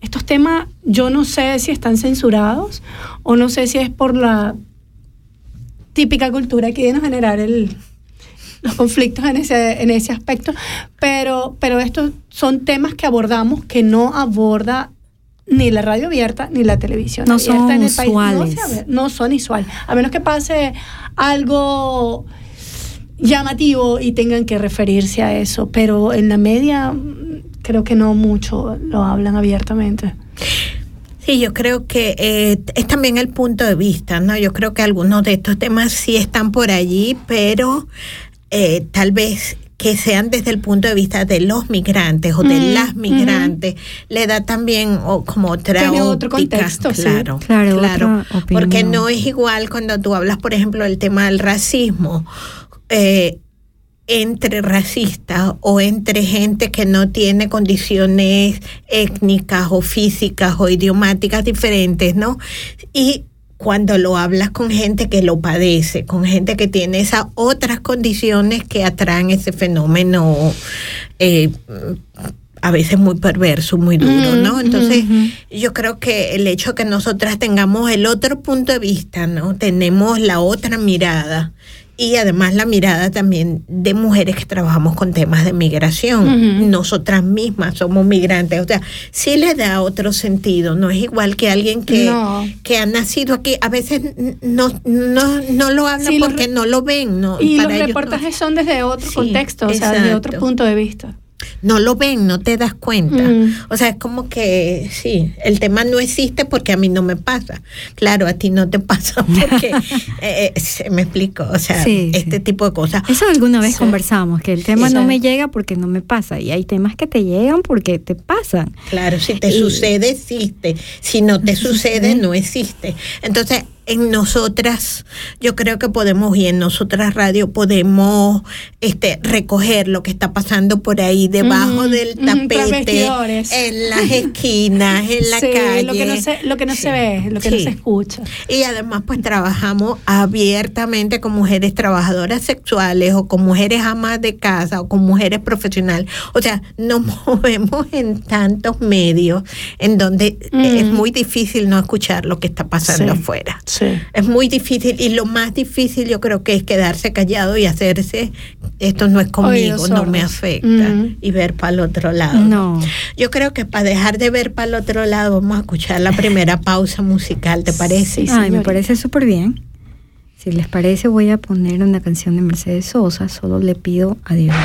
Estos temas yo no sé si están censurados o no sé si es por la típica cultura que viene a generar el, los conflictos en ese, en ese aspecto, pero, pero estos son temas que abordamos que no aborda ni la radio abierta ni la televisión No abierta son en el país. No son usuales, a menos que pase algo llamativo y tengan que referirse a eso, pero en la media mm, creo que no mucho lo hablan abiertamente. Sí, yo creo que eh, es también el punto de vista, ¿no? Yo creo que algunos de estos temas sí están por allí, pero eh, tal vez que sean desde el punto de vista de los migrantes o de Mm, las migrantes, le da también o, como otra Tiene otro contexto, sí. claro, Claro, porque no es igual cuando tú hablas, por ejemplo, del tema del racismo. eh, entre racistas o entre gente que no tiene condiciones étnicas o físicas o idiomáticas diferentes, ¿no? Y cuando lo hablas con gente que lo padece, con gente que tiene esas otras condiciones que atraen ese fenómeno eh, a veces muy perverso, muy duro, ¿no? Entonces, yo creo que el hecho que nosotras tengamos el otro punto de vista, ¿no? Tenemos la otra mirada y además la mirada también de mujeres que trabajamos con temas de migración. Nosotras mismas somos migrantes, o sea, sí le da otro sentido, no es igual que alguien que, No. que ha nacido aquí, a veces no, no, no lo hablan Sí, porque no lo ven, ¿no? Y los no- reportajes son desde otro Sí, contexto, o sea, desde otro punto de vista. No lo ven, no te das cuenta. Mm. O sea, es como que sí, el tema no existe porque a mí no me pasa. Claro, a ti no te pasa porque eh, eh, se me explico, o sea, Sí, sí. este tipo de cosas. Eso alguna vez Sí. conversamos, que el tema no me llega porque no me pasa. Y hay temas que te llegan porque te pasan. Claro, si te Y- sucede, existe. Si no te sucede, no existe. Entonces, en nosotras, yo creo que podemos, y en nosotras radio podemos este, recoger lo que está pasando por ahí debajo del tapete, en las esquinas, en la Sí, calle. Lo que no se, lo que no Sí. se ve, lo que no se escucha. Y además pues trabajamos abiertamente con mujeres trabajadoras sexuales o con mujeres amas de casa o con mujeres profesionales. O sea, nos movemos en tantos medios en donde Mm. es muy difícil no escuchar lo que está pasando Sí. afuera. Sí. Es muy difícil y lo más difícil yo creo que es quedarse callado y hacerse, esto no es conmigo, no me afecta Mm. y ver para el otro lado. No. Yo creo que para dejar de ver para el otro lado vamos a escuchar la primera pausa musical, ¿te parece? Sí, Ay, me parece súper bien. Si les parece, voy a poner una canción de Mercedes Sosa. Solo le pido a Dios.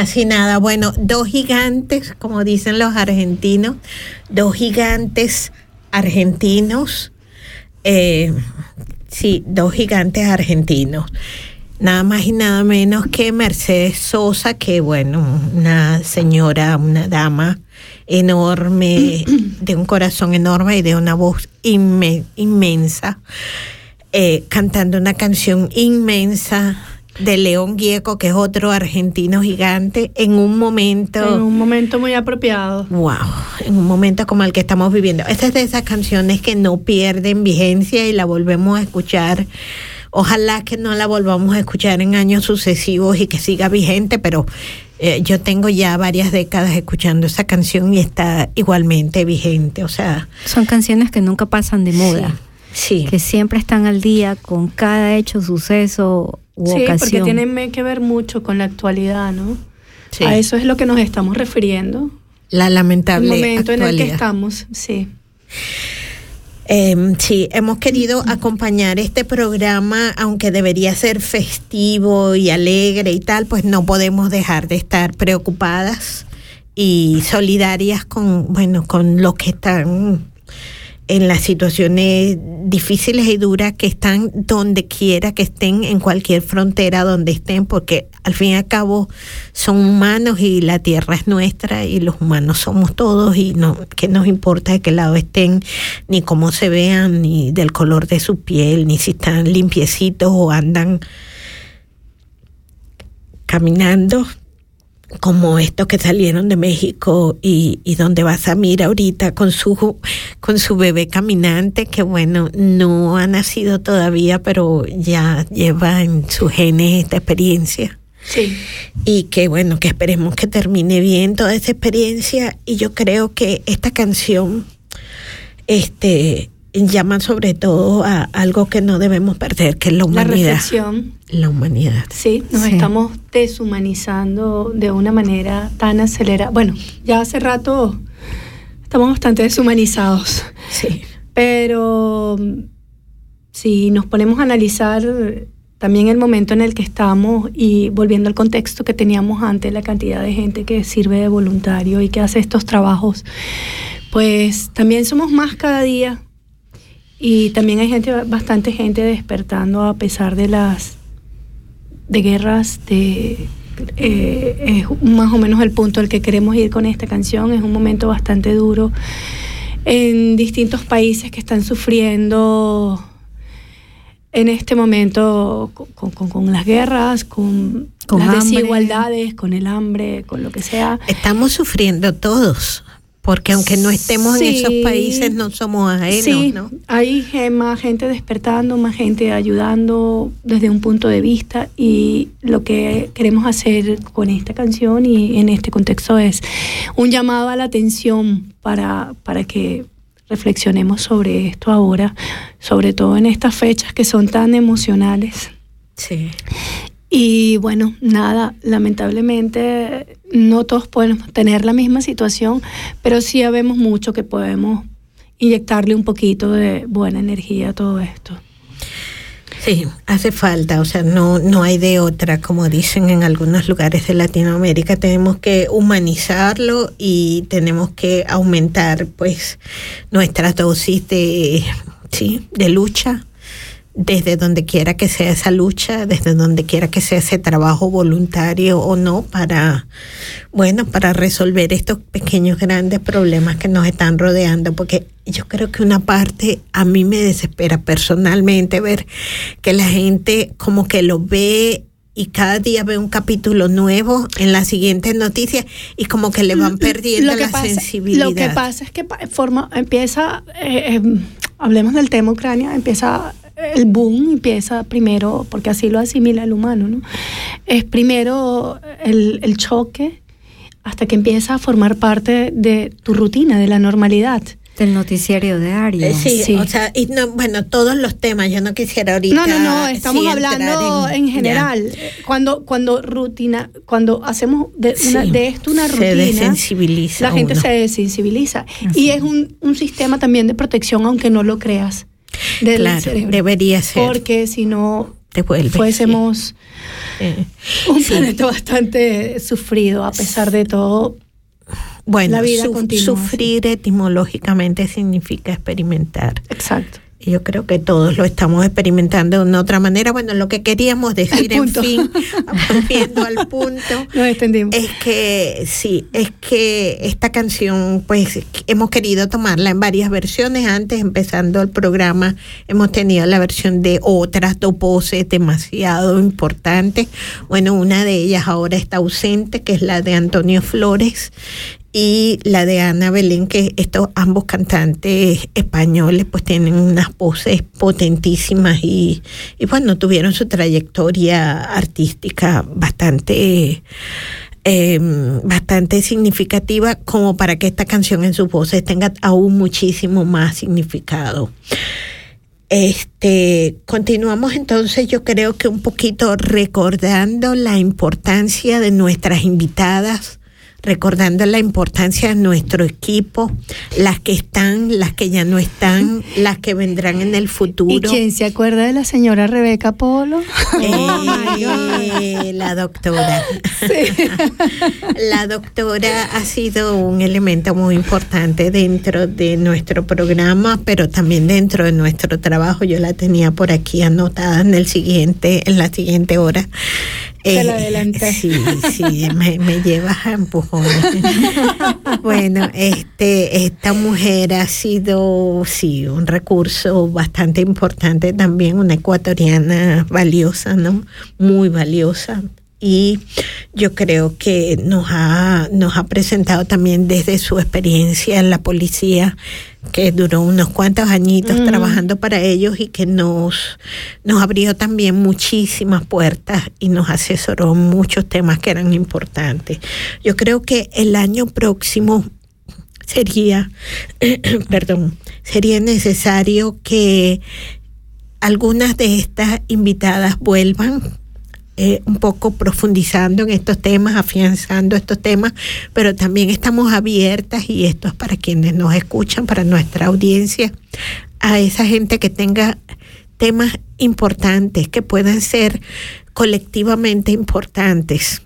Casi nada. Bueno, dos gigantes, como dicen los argentinos, dos gigantes argentinos. eh, sí, dos gigantes argentinos. Nada más y nada menos que Mercedes Sosa, que bueno, una señora, una dama enorme, de un corazón enorme y de una voz inme- inmensa, eh, cantando una canción inmensa de León Gieco, que es otro argentino gigante, en un momento... En un momento muy apropiado. Wow, en un momento como el que estamos viviendo. Esta es de esas canciones que no pierden vigencia y la volvemos a escuchar. Ojalá que no la volvamos a escuchar en años sucesivos y que siga vigente, pero eh, yo tengo ya varias décadas escuchando esa canción y está igualmente vigente. O sea, Son canciones que nunca pasan de moda, sí. que siempre están al día con cada hecho, suceso Sí, porque ocasión. tienen que ver mucho con la actualidad, ¿no? Sí. A eso es lo que nos estamos refiriendo. La El lamentable momento en el que actualidad. estamos, sí. Eh, sí, hemos querido acompañar este programa, aunque debería ser festivo y alegre y tal, pues no podemos dejar de estar preocupadas y solidarias con, bueno, con los que están en las situaciones difíciles y duras que están donde quiera que estén, en cualquier frontera donde estén, porque al fin y al cabo son humanos y la tierra es nuestra y los humanos somos todos y no, que nos importa de qué lado estén, ni cómo se vean, ni del color de su piel, ni si están limpiecitos o andan caminando como estos que salieron de México y, y donde va Samir ahorita con su, con su bebé caminante, que bueno, no ha nacido todavía, pero ya lleva en sus genes esta experiencia. Sí. Y que bueno, que esperemos que termine bien toda esa experiencia. Y yo creo que esta canción este, llama sobre todo a algo que no debemos perder, que es la La humanidad. reflexión. La humanidad. Sí, nos Sí. estamos deshumanizando de una manera tan acelerada. Bueno, ya hace rato estamos bastante deshumanizados, Sí. pero mm, si nos ponemos a analizar también el momento en el que estamos y volviendo al contexto que teníamos antes, la cantidad de gente que sirve de voluntario y que hace estos trabajos, pues también somos más cada día y también hay gente, bastante gente despertando a pesar de las de guerras, de eh, es más o menos el punto al que queremos ir con esta canción. Es un momento bastante duro en distintos países que están sufriendo en este momento con, con- con las guerras, con, Con las hambre. desigualdades, con el hambre, con lo que sea. Estamos sufriendo todos, porque aunque no estemos en esos países, no somos ajenos, Sí, ¿no? hay más gente despertando, más gente ayudando desde un punto de vista y lo que queremos hacer con esta canción y en este contexto es un llamado a la atención para, para que reflexionemos sobre esto ahora, sobre todo en estas fechas que son tan emocionales. Sí. Y bueno, nada, lamentablemente no todos podemos tener la misma situación, pero sí sabemos mucho que podemos inyectarle un poquito de buena energía a todo esto. Sí, hace falta, o sea, no, no hay de otra, como dicen en algunos lugares de Latinoamérica, tenemos que humanizarlo y tenemos que aumentar pues nuestra dosis de, sí, de lucha desde donde quiera que sea esa lucha, desde donde quiera que sea ese trabajo voluntario o no, para, bueno, para resolver estos pequeños grandes problemas que nos están rodeando, porque yo creo que una parte a mí me desespera personalmente ver que la gente como que lo ve y cada día ve un capítulo nuevo en las siguientes noticias y como que le van perdiendo la pasa- sensibilidad. Lo que pasa es que forma, empieza, eh, eh, hablemos del tema Ucrania, empieza el boom, empieza primero, porque así lo asimila el humano, ¿no? Es primero el, el choque hasta que empieza a formar parte de tu rutina, de la normalidad. Del noticiario diario. Eh, sí, Sí. o sea, y no, bueno, todos los temas, yo no quisiera ahorita. No, no, no, estamos sí, hablando en, general. Cuando, cuando rutina, cuando hacemos de, una- Sí, de esto una se rutina, desensibiliza la gente uno. se desensibiliza. Y es un, un sistema también de protección, aunque no lo creas, del Claro, cerebro. debería ser. Porque si no vuelve, fuésemos Eh, un Sí. planeta bastante sufrido, a pesar de todo. Bueno, La vida su- continúa, sufrir etimológicamente significa experimentar. Exacto. Yo creo que todos lo estamos experimentando de una otra manera. Bueno, lo que queríamos decir, en fin, volviendo al punto, Nos extendimos. es que sí, es que esta canción, pues hemos querido tomarla en varias versiones. Antes, empezando el programa, hemos tenido la versión de otras dos voces demasiado importantes. Bueno, una de ellas ahora está ausente, que es la de Antonio Flores y la de Ana Belén, que estos ambos cantantes españoles pues tienen unas voces potentísimas y, y bueno, tuvieron su trayectoria artística bastante eh, bastante significativa como para que esta canción en sus voces tenga aún muchísimo más significado. Este, continuamos entonces, yo creo que un poquito recordando la importancia de nuestras invitadas, recordando la importancia de nuestro equipo, las que están, las que ya no están, las que vendrán en el futuro. ¿Y quién se acuerda de la señora Rebeca Polo? Eh, la doctora. La doctora ha sido un elemento muy importante dentro de nuestro programa, pero también dentro de nuestro trabajo. Yo la tenía por aquí anotada en el siguiente, en la siguiente hora. Se la adelanté. Sí, sí, me, me llevas a empujones. bueno, este, esta mujer ha sido, sí, un recurso bastante importante también, una ecuatoriana valiosa, ¿no? Muy valiosa. Y yo creo que nos ha, nos ha presentado también desde su experiencia en la policía, que duró unos cuantos añitos Mm. trabajando para ellos y que nos, nos abrió también muchísimas puertas y nos asesoró muchos temas que eran importantes. Yo creo que el año próximo sería, perdón, sería necesario que algunas de estas invitadas vuelvan eh, un poco profundizando en estos temas, afianzando estos temas, pero también estamos abiertas, y esto es para quienes nos escuchan, para nuestra audiencia, a esa gente que tenga temas importantes, que puedan ser colectivamente importantes.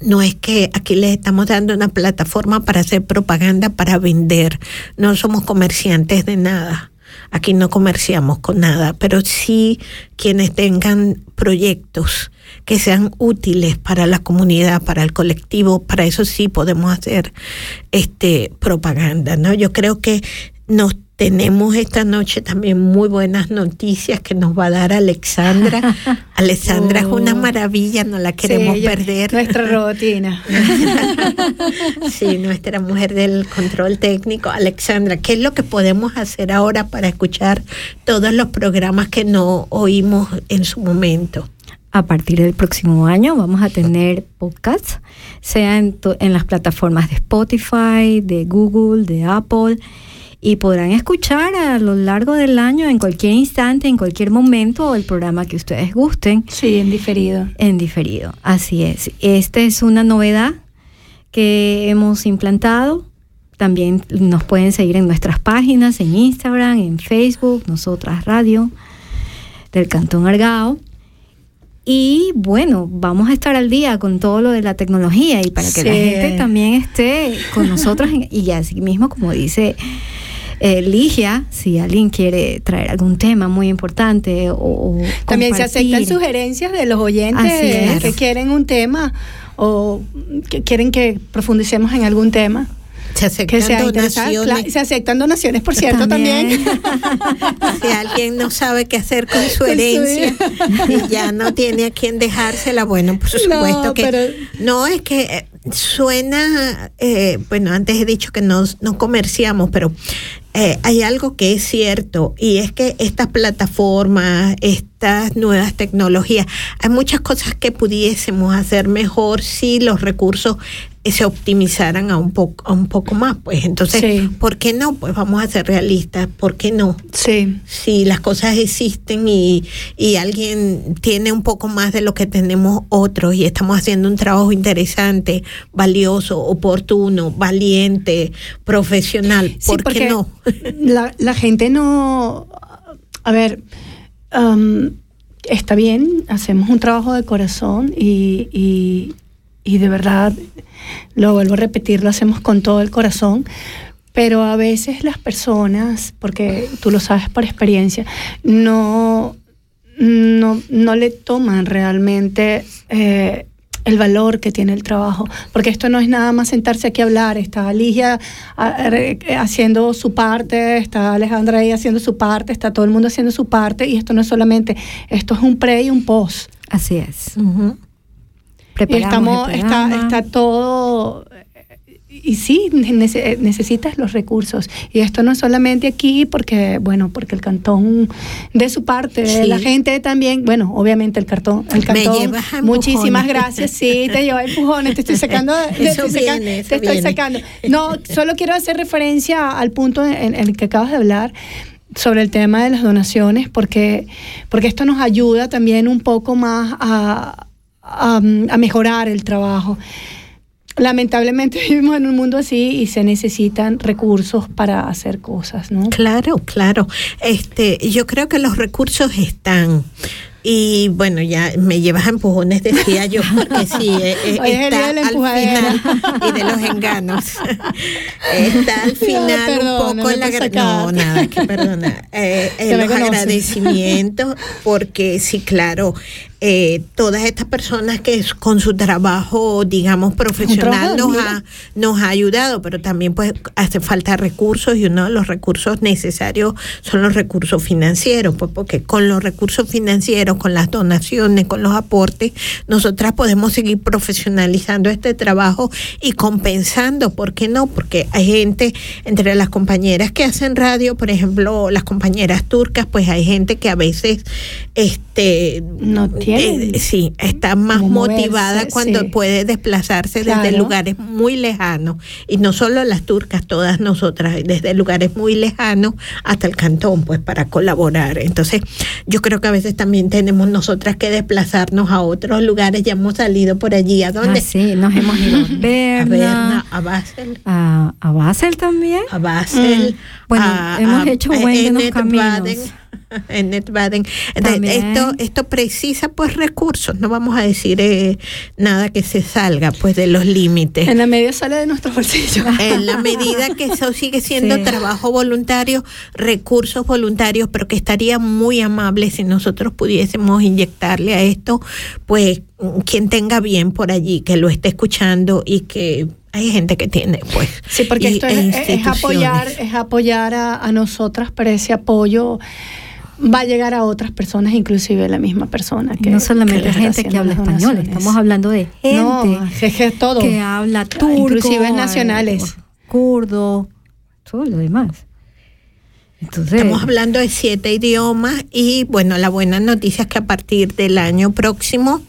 No es que aquí les estamos dando una plataforma para hacer propaganda, para vender. No somos comerciantes de nada. Aquí no comerciamos con nada, pero sí quienes tengan proyectos que sean útiles para la comunidad, para el colectivo, para eso sí podemos hacer este propaganda, ¿no? Yo creo que nos tenemos esta noche también muy buenas noticias que nos va a dar Alexandra. Alexandra es una maravilla, no la queremos Sí, perder. Nuestra robotina. Sí, nuestra mujer del control técnico, Alexandra, ¿qué es lo que podemos hacer ahora para escuchar todos los programas que no oímos en su momento? A partir del próximo año vamos a tener podcasts, sea en, en las plataformas de Spotify, de Google, de Apple, y podrán escuchar a lo largo del año, en cualquier instante, en cualquier momento, el programa que ustedes gusten. Sí, en diferido. En diferido, así es. Esta es una novedad que hemos implantado. También nos pueden seguir en nuestras páginas, en Instagram, en Facebook, Nosotras Radio, del Cantón Argao. Y bueno, vamos a estar al día con todo lo de la tecnología y para que la gente también esté con nosotros y así mismo como dice eh, Ligia, si alguien quiere traer algún tema muy importante o, o También se aceptan sugerencias de los oyentes Así es. que quieren un tema o que quieren que profundicemos en algún tema. Se aceptan Que sea interesante. donaciones. Se aceptan donaciones, por cierto, también. Si alguien no sabe qué hacer con su herencia y ya no tiene a quién dejársela, bueno, por supuesto No, que pero- no es que eh, suena, eh, bueno, antes he dicho que no, no comerciamos, pero eh, hay algo que es cierto y es que estas plataformas, estas nuevas tecnologías, hay muchas cosas que pudiésemos hacer mejor si los recursos se optimizaran a un poco a un poco más, pues entonces, Sí. ¿por qué no? Pues vamos a ser realistas, ¿por qué no? Sí. si las cosas existen y, y alguien tiene un poco más de lo que tenemos otros y estamos haciendo un trabajo interesante, valioso, oportuno, valiente, profesional, Sí, ¿por porque qué no? La, la gente no. A ver, am, está bien, hacemos un trabajo de corazón y, y, y de verdad, lo vuelvo a repetir, lo hacemos con todo el corazón. Pero a veces las personas, porque tú lo sabes por experiencia, no, no, no le toman realmente eh, el valor que tiene el trabajo, porque esto no es nada más sentarse aquí a hablar, está Ligia ah, haciendo su parte, está Alejandra ahí haciendo su parte, está todo el mundo haciendo su parte, y esto no es solamente, esto es un pre y un post. Así es. Preparamos estamos, el está, está todo. Y sí, nece- necesitas los recursos. Y esto no es solamente aquí, porque, bueno, porque el cantón de su parte, Sí. la gente también, bueno, obviamente el cartón, el Me cantón. llevas a muchísimas gracias, sí, te llevo a empujones, te estoy sacando, te estoy, viene, eso te estoy sacando. No, solo quiero hacer referencia al punto en, en el que acabas de hablar sobre el tema de las donaciones, porque, porque esto nos ayuda también un poco más a, a, a mejorar el trabajo. Lamentablemente vivimos en un mundo así y se necesitan recursos para hacer cosas, ¿no? Claro, claro. Este, yo creo que los recursos están. Y bueno, ya me llevas a empujones, decía yo, porque sí, eh, eh, está al final y de los enganos. está al final un poco en la No, nada, que perdona. Eh, eh, los agradecimientos, porque sí, claro, eh, todas estas personas que es- con su trabajo, digamos, profesional trabajo nos ha, nos ha ayudado, pero también pues hace falta recursos y uno de los recursos necesarios son los recursos financieros, pues porque con los recursos financieros, con las donaciones, con los aportes, nosotras podemos seguir profesionalizando este trabajo y compensando, ¿por qué no? Porque hay gente entre las compañeras que hacen radio, por ejemplo, las compañeras turcas, pues hay gente que a veces este No tienen eh, sí, está más moverse, motivada cuando sí. puede desplazarse desde lugares muy lejanos y no solo las turcas, todas nosotras, desde lugares muy lejanos hasta el cantón, pues para colaborar. Entonces, yo creo que a veces también tenemos nosotras que desplazarnos a otros lugares, ya hemos salido por allí, ¿a dónde? Ah, sí, nos hemos ido a Berna, A Berna, a Basel, a, a Basel también. a Basel, Mm. Bueno, a- hemos a- hecho a buenos Enid caminos. Baden. en Netbaden. Esto, esto precisa pues recursos, no vamos a decir eh, nada que se salga pues de los límites. En la media sale de nuestro bolsillo. En la medida que eso sigue siendo Sí. trabajo voluntario, recursos voluntarios, pero que estaría muy amable si nosotros pudiésemos inyectarle a esto, pues quien tenga bien por allí, que lo esté escuchando y que hay gente que tiene, pues. Sí, porque y- esto e es, apoyar, es apoyar a, a nosotras, pero ese apoyo va a llegar a otras personas, inclusive la misma persona que no solamente que gente que habla español, estamos hablando de gente No, es que todo. que habla turco, Inclusive nacionales. kurdo, todo lo demás. Entonces, Estamos hablando de siete idiomas y bueno, la buena noticia es que a partir del año próximo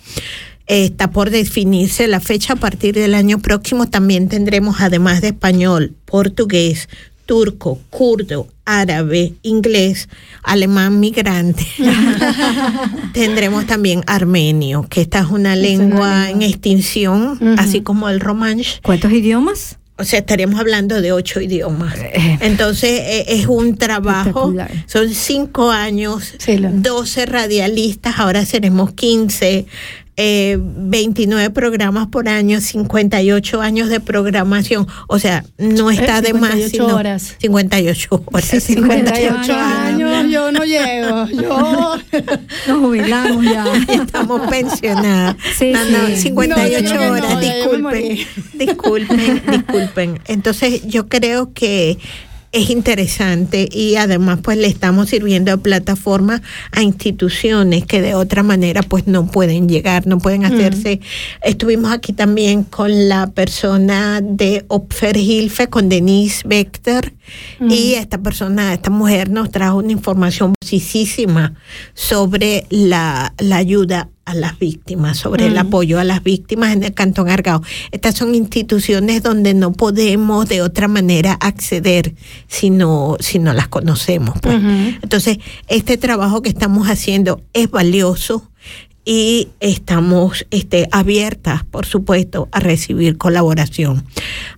eh, está por definirse la fecha. A partir del año próximo también tendremos, además de español, portugués, turco, kurdo, árabe, inglés, alemán migrante. tendremos también armenio, que esta es una Es una lengua en extinción, así como el romanche. ¿cuántos idiomas? O sea, estaríamos hablando de ocho idiomas. Eh, Entonces, eh, es un trabajo, son cinco años, 12 radialistas, ahora seremos 15, eh, 29 programas por año, 58 años de programación. O sea, no está Eh, de más. 58 sino- horas. 58 horas. Sí, 58 años, yo no llego. Yo. Nos jubilamos ya. Estamos pensionadas. Sí, no, no, sí. 58 No, horas, disculpen. Disculpen, disculpen. Entonces, yo creo que es interesante y además pues le estamos sirviendo de plataforma a instituciones que de otra manera pues no pueden llegar, no pueden hacerse. Estuvimos aquí también con la persona de Opferhilfe, con Denise Vector, y esta persona, esta mujer nos trajo una información sobre la, la ayuda a las víctimas, sobre el apoyo a las víctimas en el Cantón Argao. Estas son instituciones donde no podemos de otra manera acceder si no, si no las conocemos. pues. Entonces, este trabajo que estamos haciendo es valioso y estamos este, abiertas, por supuesto, a recibir colaboración.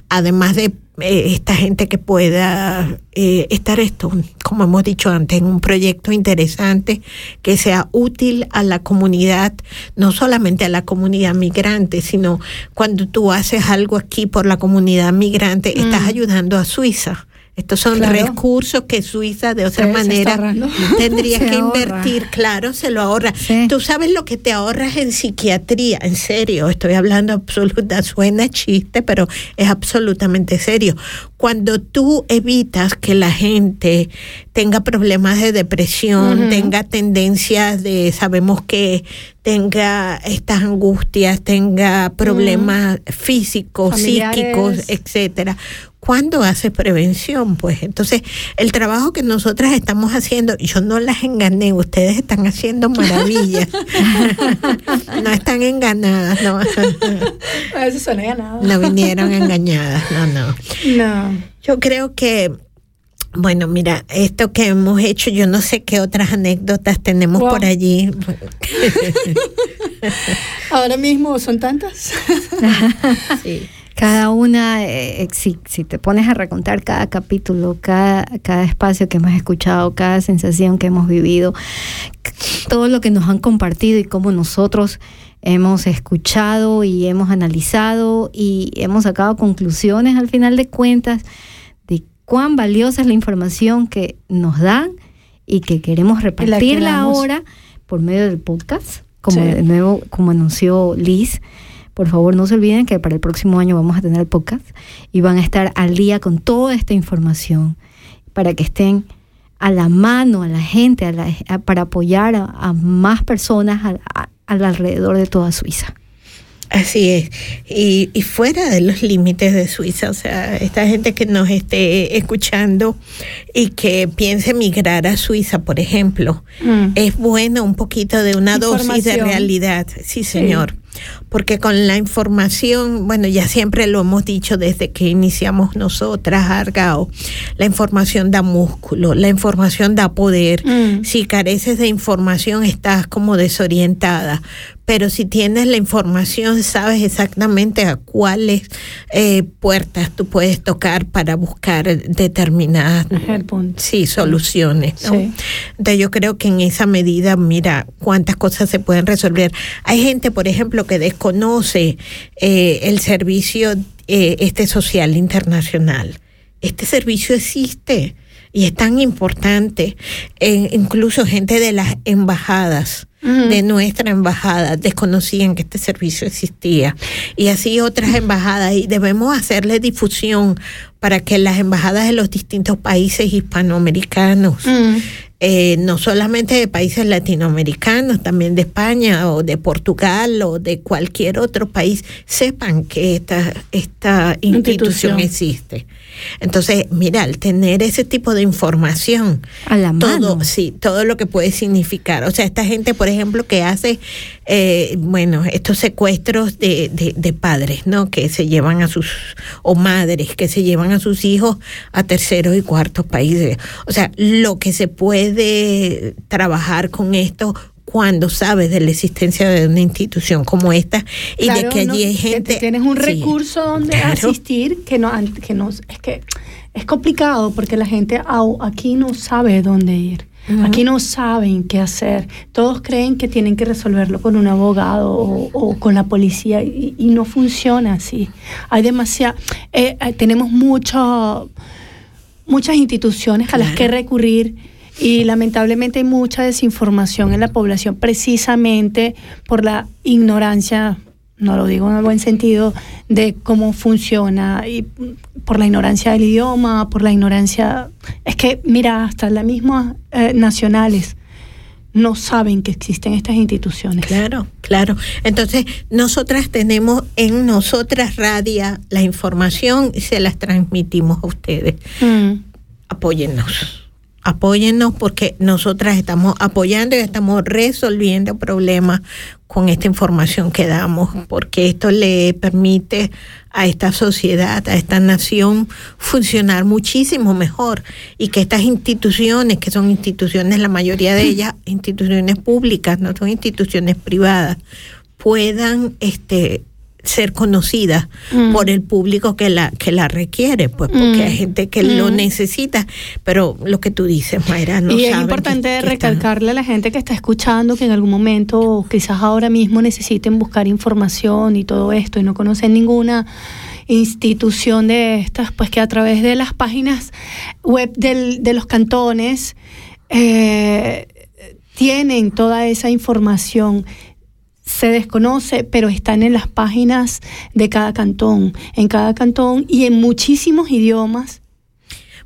Además de eh, esta gente que pueda eh, estar esto, como hemos dicho antes, en un proyecto interesante que sea útil a la comunidad, no solamente a la comunidad migrante, sino cuando tú haces algo aquí por la comunidad migrante, estás ayudando a Suiza. Estos son Claro. recursos que Suiza de otra Se- manera tendría que ahorra. invertir, claro, se lo ahorra. Sí. Tú sabes lo que te ahorras en psiquiatría, en serio, estoy hablando absoluta, suena chiste, pero es absolutamente serio. Cuando tú evitas que la gente tenga problemas de depresión, tenga tendencias de, sabemos que tenga estas angustias, tenga problemas físicos, Familiares. psíquicos, etcétera. ¿Cuándo haces prevención? Pues entonces, el trabajo que nosotras estamos haciendo, yo no las engané, ustedes están haciendo maravillas. no están enganadas, no, A veces suena ganado. no vinieron engañadas, no, no. No. Yo creo que, bueno, mira, esto que hemos hecho, yo no sé qué otras anécdotas tenemos Wow. por allí. Ahora mismo son tantas. Sí. Cada una, eh, eh, si, si te pones a recontar cada capítulo, cada, cada espacio que hemos escuchado, cada sensación que hemos vivido, todo lo que nos han compartido y cómo nosotros hemos escuchado y hemos analizado y hemos sacado conclusiones al final de cuentas cuán valiosa es la información que nos dan y que queremos repartirla ahora por medio del podcast, como Sí. de nuevo, como anunció Liz. Por favor, no se olviden que para el próximo año vamos a tener el podcast y van a estar al día con toda esta información para que estén a la mano a la gente, a la- a- para apoyar a, a más personas al alrededor de toda Suiza. Así es. Y, y fuera de los límites de Suiza, o sea, esta gente que nos esté escuchando y que piense migrar a Suiza, por ejemplo, Mm. es bueno un poquito de una dosis de realidad. Sí, señor. Porque con la información, bueno, ya siempre lo hemos dicho desde que iniciamos nosotras, Argao, la información da músculo, la información da poder. Mm. Si careces de información estás como desorientada, pero si tienes la información sabes exactamente a cuáles eh, puertas tú puedes tocar para buscar determinadas sí, soluciones. ¿no? Sí. Entonces yo creo que en esa medida, mira cuántas cosas se pueden resolver. Hay gente, por ejemplo, que desconoce eh, el servicio eh, este social internacional. Este servicio existe y es tan importante. Eh, incluso gente de las embajadas de nuestra embajada desconocían que este servicio existía y así otras embajadas y debemos hacerle difusión para que las embajadas de los distintos países hispanoamericanos. Eh, no solamente de países latinoamericanos, también de España o de Portugal o de cualquier otro país, sepan que esta, esta institución Institución. existe. Entonces, mira, al tener ese tipo de información, A la todo, mano. sí, todo lo que puede significar. O sea, esta gente, por ejemplo, que hace, eh, bueno, estos secuestros de, de, de padres, ¿no? Que se llevan a sus, o madres, que se llevan a sus hijos a terceros y cuartos países. O sea, lo que se puede trabajar con esto cuando sabes de la existencia de una institución como esta y de que no, allí hay que gente... tienes un Sí. recurso donde Claro. asistir que no, que no, es que es complicado porque la gente aquí no sabe dónde ir. Aquí no saben qué hacer. Todos creen que tienen que resolverlo con un abogado o, o con la policía y, y no funciona así. Hay demasiada, eh, eh, tenemos mucho, muchas instituciones a las que recurrir y lamentablemente hay mucha desinformación en la población precisamente por la ignorancia, no lo digo en el buen sentido, de cómo funciona y por la ignorancia del idioma, por la ignorancia... Es que, mira, hasta las mismas eh, nacionales no saben que existen estas instituciones. Claro, claro. Entonces, nosotras tenemos en nosotras radia la información y se las transmitimos a ustedes. Mm. Apóyennos. Apóyennos porque nosotras estamos apoyando y estamos resolviendo problemas con esta información que damos, porque esto le permite a esta sociedad, a esta nación funcionar muchísimo mejor y que estas instituciones, que son instituciones, la mayoría de ellas instituciones públicas, no son instituciones privadas, puedan este ser conocidas Mm. por el público que la que la requiere, pues porque Mm. hay gente que lo Mm. necesita, pero lo que tú dices, Mayra, no y es importante que- que están- recalcarle a la gente que está escuchando que en algún momento, o quizás ahora mismo, necesiten buscar información y todo esto y no conocen ninguna institución de estas, pues que a través de las páginas web del- de los cantones eh, tienen toda esa información. Se desconoce, pero están en las páginas de cada cantón, en cada cantón y en muchísimos idiomas.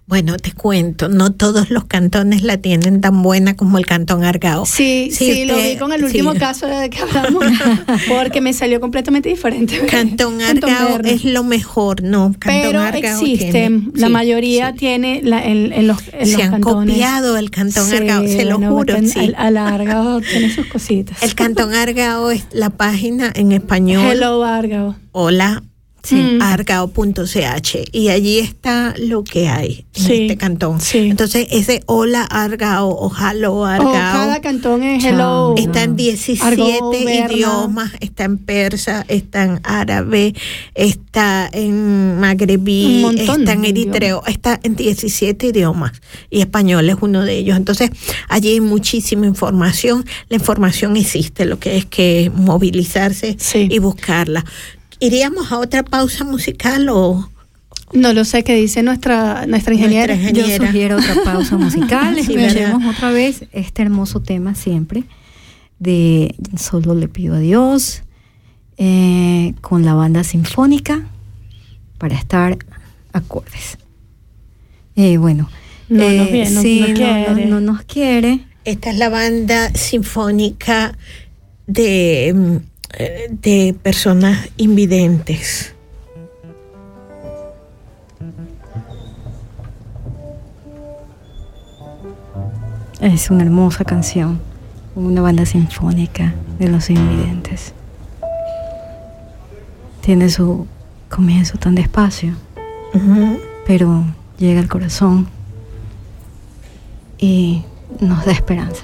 Bueno, te cuento, no todos los cantones la tienen tan buena como el cantón Argao. Sí, sí, lo vi con el sí. último caso de que hablamos, porque me salió completamente diferente. Cantón Argao es lo mejor, no. Cantón Pero Argao existen, tiene- la sí, mayoría tiene la- en, en los, en Se los han cantones. copiado el Cantón Argao, se lo juro, porque sí. Al, al Argao tiene sus cositas. El Cantón Argao es la página en español. Hello Argao. Hola. Sí. Sí, argao.ch y allí está lo que hay en Sí, este cantón. sí. Entonces, ese hola Argao o hello O Argao cada cantón es. Hello. está en 17 Argao, Berna. idiomas, está en persa, está en árabe, está en magrebí, está en eritreo, está en 17 idiomas y español es uno de ellos. Entonces, allí hay muchísima información, la información existe, lo que es que movilizarse y buscarla. ¿Iríamos a otra pausa musical o...? No lo sé qué dice nuestra, nuestra ingeniera. Nuestra Yo ingeniera. sugiero otra pausa musical. Sí, ¿verdad? otra vez este hermoso tema siempre de Solo le pido a Dios eh, con la banda sinfónica para estar acordes. Eh, bueno, No nos eh, viene, no sí, nos no- quiere. no- no nos quiere. Esta es la banda sinfónica de, mm, eh, de personas invidentes. Es una hermosa canción, una banda sinfónica de los invidentes. tiene su comienzo tan despacio, pero llega al corazón y nos da esperanza.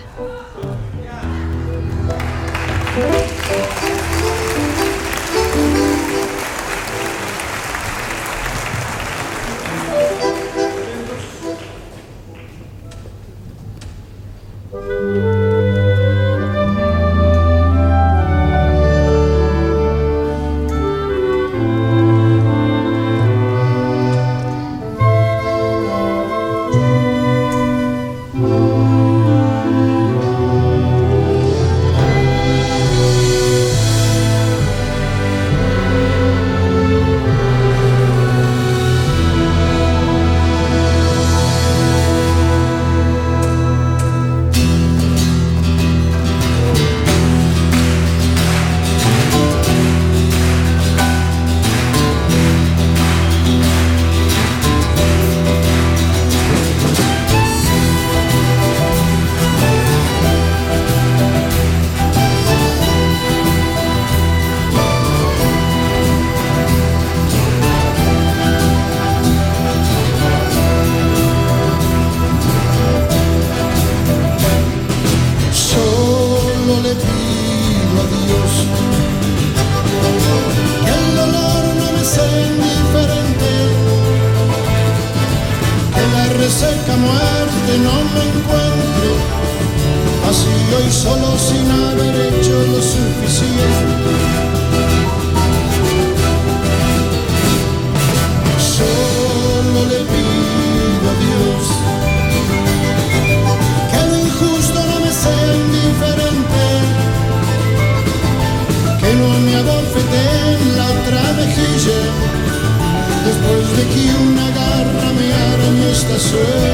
say.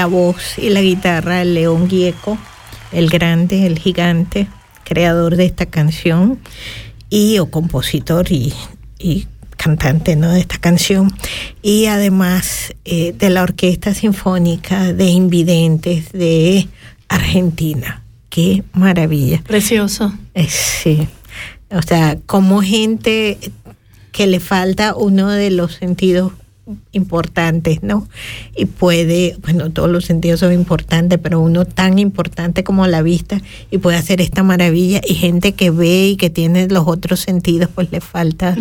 La voz y la guitarra de León Gieco, el grande, el gigante, creador de esta canción y o compositor y, y cantante ¿no? de esta canción y además eh, de la Orquesta Sinfónica de Invidentes de Argentina. Qué maravilla. Precioso. Eh, sí. O sea, como gente que le falta uno de los sentidos importantes, ¿no? Y puede, bueno, todos los sentidos son importantes, pero uno tan importante como la vista y puede hacer esta maravilla y gente que ve y que tiene los otros sentidos, pues le falta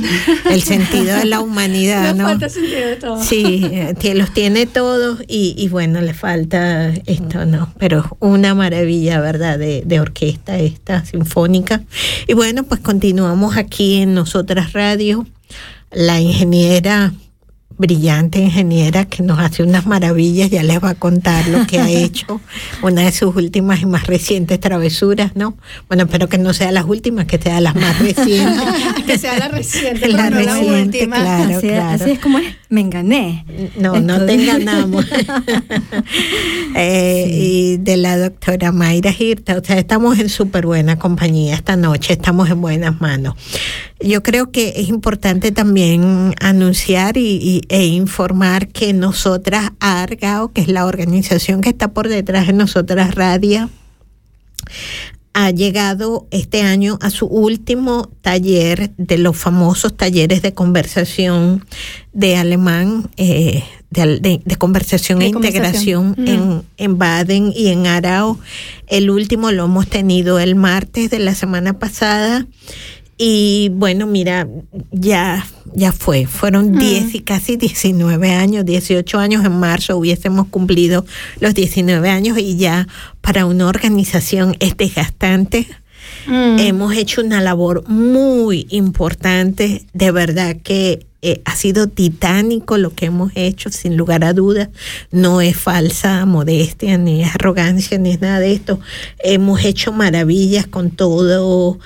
el sentido de la humanidad, Le ¿no? falta sentido de todo. Sí, eh, los tiene todos y, y bueno, le falta esto, ¿no? Pero una maravilla, ¿verdad? De, de orquesta esta, sinfónica. Y bueno, pues continuamos aquí en Nosotras Radio. La ingeniera, brillante ingeniera que nos hace unas maravillas, ya les va a contar lo que ha hecho, una de sus últimas y más recientes travesuras, ¿no? Bueno, espero que no sea las últimas, que sea las más recientes. que sea la reciente, La pero no la última. claro. así, así es como es, me engané. No, no te enganamos. Eh, Y de la doctora Mayra Girta, o sea, estamos en súper buena compañía esta noche, estamos en buenas manos. Yo creo que es importante también anunciar y, y- e informar que nosotras, ARGAO, que es la organización que está por detrás de nosotras Radio, ha llegado este año a su último taller de los famosos talleres de conversación de alemán, eh, de, de- de conversación De e conversación. integración en, en Baden y en Arao. El último lo hemos tenido el martes de la semana pasada. Y bueno, mira, ya, ya fue. Fueron 10 y casi 19 años, 18 años en marzo hubiésemos cumplido los 19 años y ya para una organización es desgastante. Mm. Hemos hecho una labor muy importante, de verdad que eh, ha sido titánico lo que hemos hecho, sin lugar a dudas. No es falsa modestia, ni arrogancia, ni es nada de esto. Hemos hecho maravillas con todo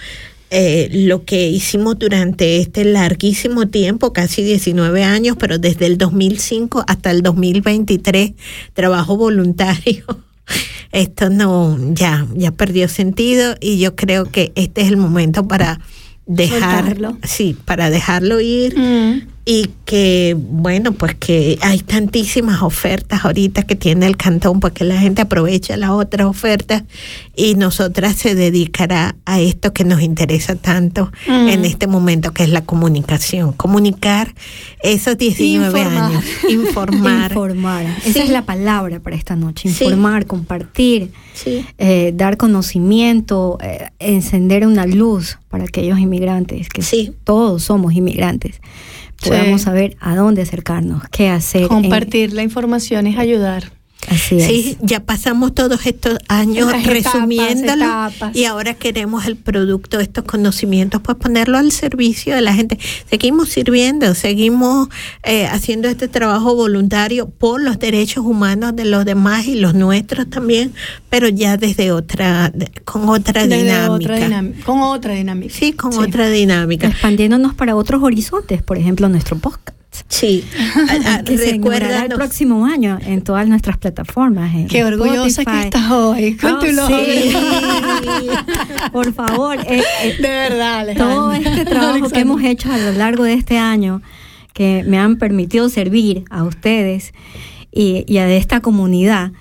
eh, lo que hicimos durante este larguísimo tiempo, casi 19 años, pero desde el 2005 hasta el 2023, trabajo voluntario. Esto no, ya, ya perdió sentido y yo creo que este es el momento para dejar, Soltarlo. sí, para dejarlo ir Mm. Y que bueno pues que hay tantísimas ofertas ahorita que tiene el cantón pues que la gente aprovecha las otras ofertas y nosotras se dedicará a esto que nos interesa tanto Mm. en este momento que es la comunicación comunicar esos 19 Informar. años informar Informar. Sí. Esa es la palabra para esta noche. Sí. Informar, compartir, Sí. eh, dar conocimiento, eh, encender una luz para aquellos inmigrantes, que Sí. todos somos inmigrantes. Sí. Podamos saber a dónde acercarnos, qué hacer. en- Compartir la información es ayudar. Así es. Sí, ya pasamos todos estos años Las resumiéndolo etapas. y ahora queremos el producto, estos conocimientos, pues ponerlo al servicio de la gente. Seguimos sirviendo, seguimos eh, haciendo este trabajo voluntario por los derechos humanos de los demás y los nuestros también, pero ya desde otra, de- con otra Desde dinámica. otra dinámica. Con otra dinámica. Sí, con otra dinámica. Expandiéndonos para otros horizontes, por ejemplo, nuestro podcast. Sí, A- a- que se el próximo año en todas nuestras plataformas. en Qué orgullosa que estás hoy con Oh, tu logro. sí. Por favor, eh, eh, De verdad, Alejandra. todo este trabajo que hemos hecho a lo largo de este año, que me han permitido servir a ustedes y, y a esta comunidad,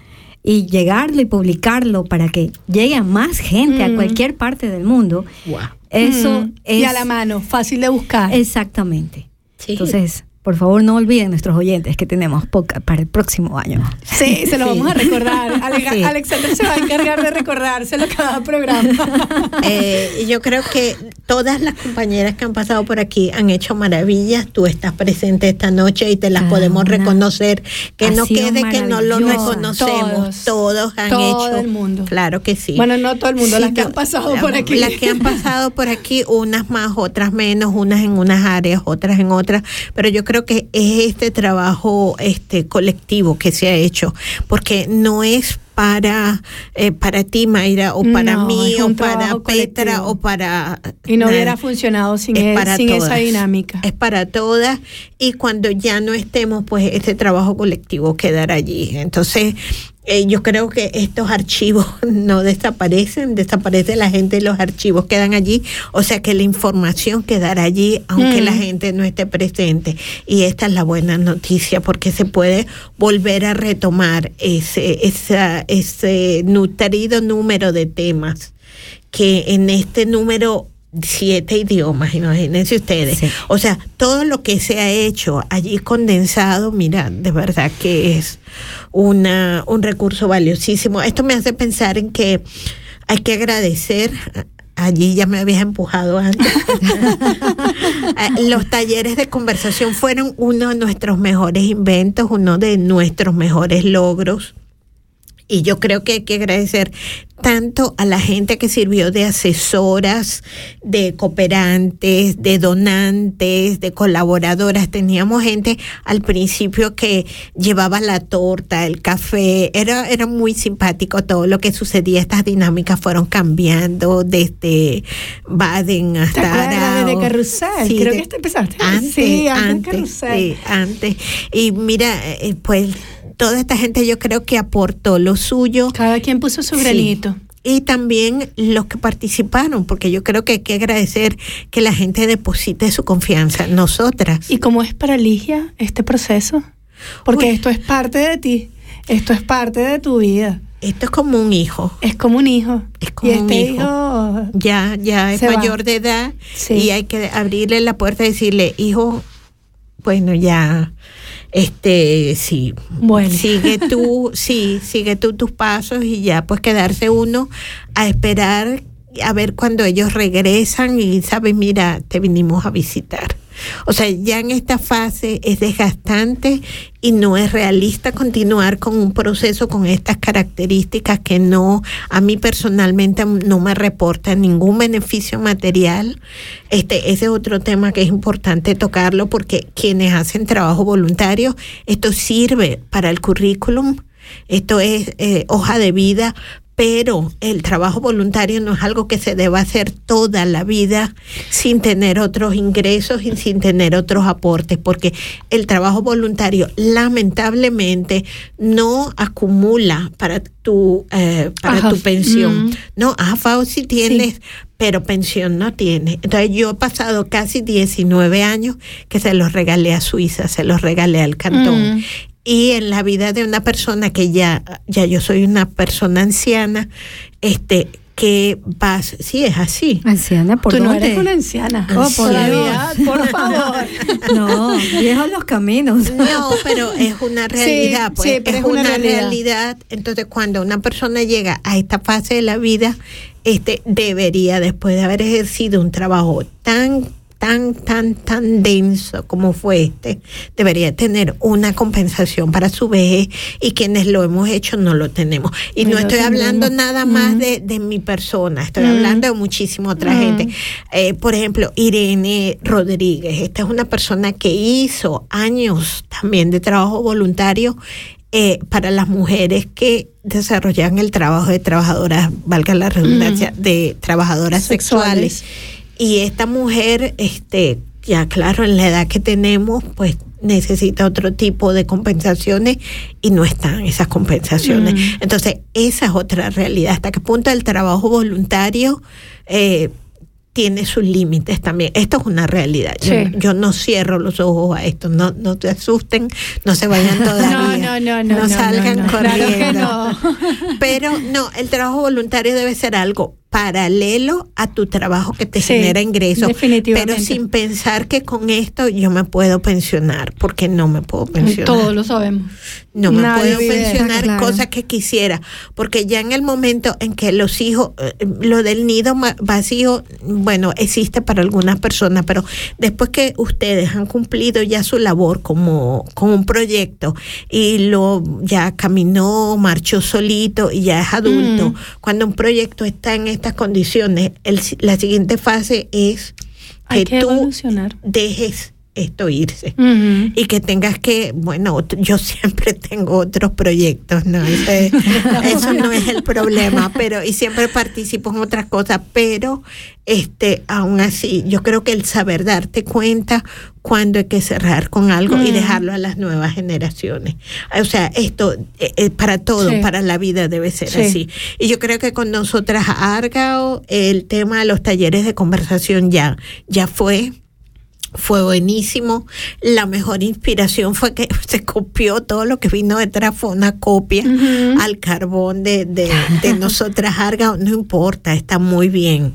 y llegarlo y publicarlo para que llegue a más gente, a Mm. cualquier parte del mundo, eso Mm. es... Y a la mano, fácil de buscar. Exactamente. Sí. Entonces, por favor, no olviden nuestros oyentes que tenemos podcast para el próximo año. Sí, se lo Sí. vamos a recordar. Ale- Sí. Alexander se va a encargar de recordárselo cada programa. Eh, yo creo que todas las compañeras que han pasado por aquí han hecho maravillas. Tú estás presente esta noche y te las Cada podemos una reconocer. Que ha no quede que no lo reconocemos. Todos. Todos, han Todo hecho. el mundo. Claro que sí. Bueno, no todo el mundo, Sí, las que han pasado la- por aquí. Las que han pasado por aquí, unas más, otras menos, unas en unas áreas, otras en otras. Pero yo creo que es este trabajo este colectivo que se ha hecho, porque no es para, eh, para ti, Mayra, o para No, mí, o para Petra, colectivo. o para... Y no hubiera funcionado sin, Es e- sin esa dinámica. Es para todas y cuando ya no estemos, pues este trabajo colectivo quedará allí. Entonces, eh, yo creo que estos archivos no desaparecen, desaparece la gente y los archivos quedan allí, o sea que la información quedará allí aunque Mm. la gente no esté presente. Y esta es la buena noticia porque se puede volver a retomar ese, esa, ese nutrido número de temas que en este número siete idiomas, imagínense ustedes. Sí. O sea, todo lo que se ha hecho allí condensado, mira, de verdad que es una, un recurso valiosísimo. Esto me hace pensar en que hay que agradecer. Allí ya me habías empujado antes. Los talleres de conversación fueron uno de nuestros mejores inventos, uno de nuestros mejores logros. Y yo creo que hay que agradecer tanto a la gente que sirvió de asesoras, de cooperantes, de donantes, de colaboradoras. Teníamos gente al principio que llevaba la torta, el café. Era, era muy simpático todo lo que sucedía. Estas dinámicas fueron cambiando desde Baden ¿Te hasta acuerdas Arao. desde Carrusel? Sí, Creo de- que te empezaste. antes, sí, antes, de antes, Carrusel. sí, antes. Y mira, eh, pues toda esta gente yo creo que aportó lo suyo. Cada quien puso su Sí. granito. Y también los que participaron, porque yo creo que hay que agradecer que la gente deposite su confianza nosotras. ¿Y cómo es para Ligia este proceso? Porque Uy. esto es parte de ti. Esto es parte de tu vida. Esto es como un hijo. Es como un hijo. Es como y un este hijo. hijo Ya, ya es va. mayor de edad Sí. y hay que abrirle la puerta y decirle, hijo, bueno, ya, este, sí, Bueno. sigue tú, sí, sigue tú tus pasos y ya, pues quedarse uno a esperar a ver cuando ellos regresan y saben, mira, te vinimos a visitar. O sea, ya en esta fase es desgastante y no es realista continuar con un proceso con estas características que no, a mí personalmente no me reportan ningún beneficio material. Este, ese es otro tema que es importante tocarlo porque quienes hacen trabajo voluntario, esto sirve para el currículum, esto es eh, hoja de vida, pero el trabajo voluntario no es algo que se deba hacer toda la vida sin tener otros ingresos y sin tener otros aportes, porque el trabajo voluntario lamentablemente no acumula para tu, eh, para Ajá. tu pensión. Mm. No, AFAO sí tienes, pero pensión no tiene. Entonces yo he pasado casi 19 años que se los regalé a Suiza, se los regalé al cantón. Mm. Y en la vida de una persona que ya, ya yo soy una persona anciana, este, que vas, sí es así. Anciana, ¿por Tú no eres una anciana. Oh, por Todavía, Dios. por favor. No, viejos los caminos. No, pero es una realidad, Sí, pues sí, pero es, es una una realidad. realidad. Entonces, cuando una persona llega a esta fase de la vida, este debería, después de haber ejercido un trabajo tan tan, tan, tan denso como fue este, debería tener una compensación para su vejez y quienes lo hemos hecho no lo tenemos. Y no estoy hablando nada más de, de mi persona, estoy hablando de muchísima otra gente. Eh, por ejemplo, Irene Rodríguez, esta es una persona que hizo años también de trabajo voluntario eh, para las mujeres que desarrollan el trabajo de trabajadoras, valga la redundancia, de trabajadoras Sexuales. sexuales. Y esta mujer, este, ya claro, en la edad que tenemos, pues necesita otro tipo de compensaciones y no están esas compensaciones. Mm. Entonces, esa es otra realidad. ¿Hasta qué punto el trabajo voluntario eh, tiene sus límites también? Esto es una realidad. Yo, Sí. yo no cierro los ojos a esto. No, no te asusten, no se vayan todavía. No, no, no, no. salgan corriendo. Claro. Pero no, el trabajo voluntario debe ser algo paralelo a tu trabajo que te Sí, genera ingresos. Pero sin pensar que con esto yo me puedo pensionar, porque no me puedo pensionar. Todos lo sabemos. No me Nadie puedo pensionar Claro. cosas que quisiera, porque ya en el momento en que los hijos, eh, lo del nido vacío, bueno, existe para algunas personas, pero después que ustedes han cumplido ya su labor como con un proyecto y lo ya caminó, marchó solito y ya es adulto, Mm. cuando un proyecto está en estas condiciones, el la siguiente fase es que, Hay que tú dejes esto irse. Y que tengas que, bueno, yo siempre tengo otros proyectos, ¿no? Ese- eso no es el problema, pero, y siempre participo en otras cosas, pero este, aún así, yo creo que el saber darte cuenta cuando hay que cerrar con algo y dejarlo a las nuevas generaciones. O sea, esto eh, eh, para todo, Sí. para la vida debe ser Sí. así. Y yo creo que con nosotras, Argao, el tema de los talleres de conversación ya, ya fue fue buenísimo. La mejor inspiración fue que se copió todo lo que vino detrás, fue una copia al carbón de, de, de nosotras Argao. No importa, está muy bien.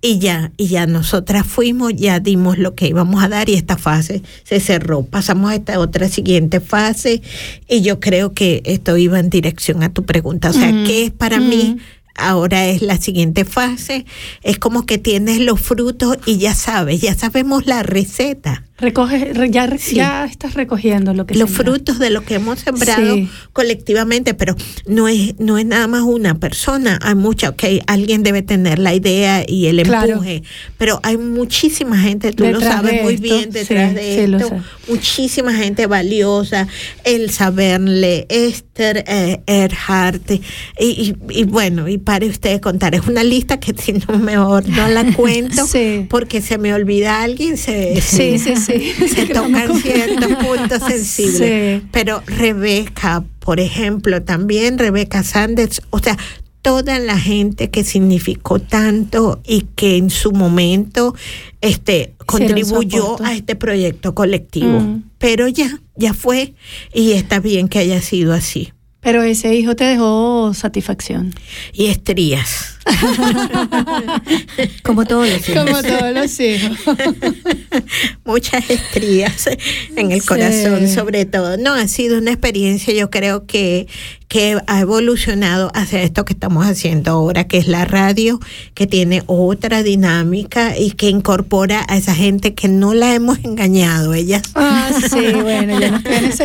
Y ya, y ya nosotras fuimos, ya dimos lo que íbamos a dar y esta fase se cerró. Pasamos a esta otra siguiente fase y yo creo que esto iba en dirección a tu pregunta. O sea. ¿qué es para mí? Ahora es la siguiente fase, es como que tienes los frutos y ya sabes, ya sabemos la receta. Recoge, re- ya, Sí. ya estás recogiendo lo que los frutos de lo que hemos sembrado Sí. colectivamente, pero no es, no es nada más una persona, hay mucha, ok, alguien debe tener la idea y el Claro. empuje, pero hay muchísima gente, tú lo sabes muy esto, bien detrás sí, de esto, muchísima gente valiosa, el saberle, Esther eh, Erhardt, y, y, y bueno, y pare usted de contar, es una lista que si no mejor no la cuento, porque se me olvida alguien, se, Sí, sí, sí. se tocan ciertos puntos sensibles. Sí. Pero Rebeca, por ejemplo, también Rebeca Sanders, o sea, toda la gente que significó tanto y que en su momento este contribuyó a este proyecto colectivo. Mm. Pero ya, ya fue y está bien que haya sido así. Pero ese hijo te dejó satisfacción. Y estrías. Como todos los hijos. Como todos los hijos. muchas estrías en el Sí. corazón sobre todo. No, ha sido una experiencia yo creo que, que ha evolucionado hacia esto que estamos haciendo ahora, que es la radio, que tiene otra dinámica y que incorpora a esa gente que no la hemos engañado. Ellas Ah, sí, bueno, ya ese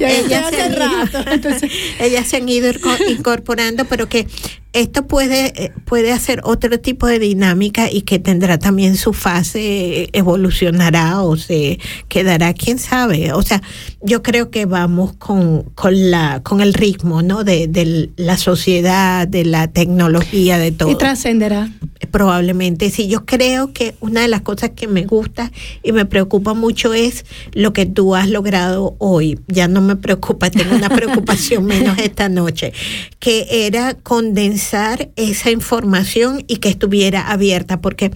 ellas, se han ido, rato. Entonces, ellas se han ido inco- incorporando, pero que esto puede, eh, puede hacer otro tipo de dinámica y que tendrá también su fase, eh, evolucionará o se quedará, quién sabe. O sea, yo creo que vamos con, con, la, con el ritmo ¿no? de, de la sociedad, de la tecnología, de todo. y trascenderá. Probablemente sí. Yo creo que una de las cosas que me gusta y me preocupa mucho es lo que tú has logrado hoy. Ya no me preocupa, tengo una preocupación menos esta noche, que era condensar esa información y que estuviera abierta, porque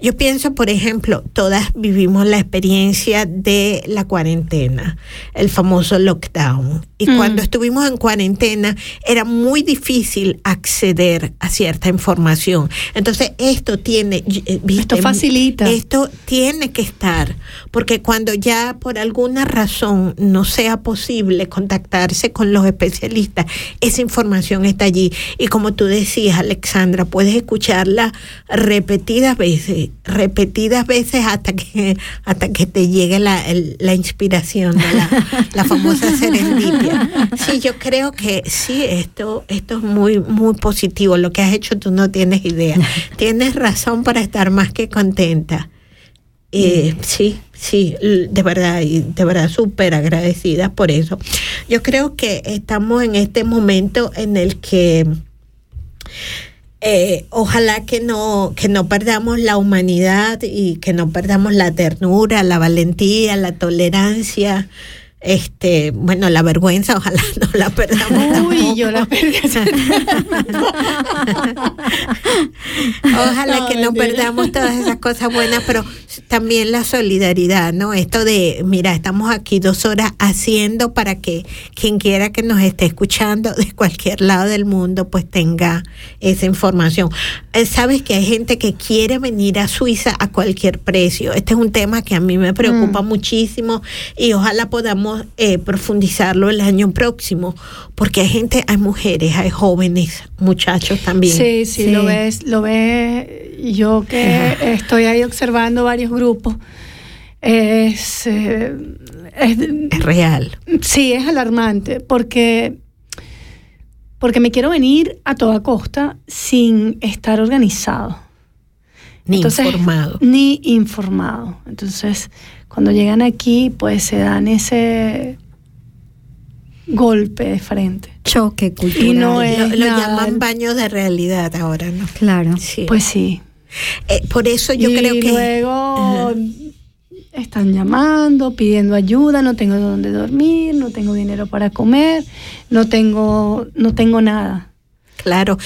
yo pienso, por ejemplo, todas vivimos la experiencia de la cuarentena, el famoso lockdown. Y Mm. cuando estuvimos en cuarentena era muy difícil acceder a cierta información. Entonces esto tiene, eh, ¿viste? Esto facilita. Esto tiene que estar, porque cuando ya por alguna razón no sea posible contactarse con los especialistas, esa información está allí. Y como tú decías, Alexandra, puedes escucharla repetidas veces, repetidas veces hasta que hasta que te llegue la, el- la inspiración, la, la famosa serendipia. Sí, yo creo que sí, esto, esto es muy, muy positivo. Lo que has hecho tú no tienes idea. Tienes razón para estar más que contenta. Eh, sí, sí, l- de verdad, y de verdad súper agradecidas por eso. Yo creo que estamos en este momento en el que eh, ojalá que no, que no perdamos la humanidad y que no perdamos la ternura, la valentía, la tolerancia. Este, bueno, la vergüenza, ojalá no la perdamos. Uy, tampoco. yo la perdí. Ojalá No, que no perdamos todas esas cosas buenas, pero también la solidaridad, ¿no? Esto de, mira, estamos aquí dos horas haciendo para que quien quiera que nos esté escuchando de cualquier lado del mundo, pues tenga esa información. Eh, Sabes que hay gente que quiere venir a Suiza a cualquier precio. Este es un tema que a mí me preocupa muchísimo y ojalá podamos eh, profundizarlo el año próximo, porque hay gente, hay mujeres, hay jóvenes, muchachos también. Sí, sí, Sí. lo ves, lo ves. Yo que estoy ahí observando varios grupos. Es, eh, es- Es real. sí, es alarmante porque, porque me quiero venir a toda costa sin estar organizado. Ni Entonces, informado. Ni informado. Entonces, cuando llegan aquí, pues se dan ese golpe de frente. Choque cultural. Y no es Lo, llaman baño de realidad ahora, ¿no? Claro. Sí. Pues sí. Eh, por eso yo y creo que... luego Ajá. están llamando, pidiendo ayuda, no tengo dónde dormir, no tengo dinero para comer, no tengo, no tengo nada. Claro,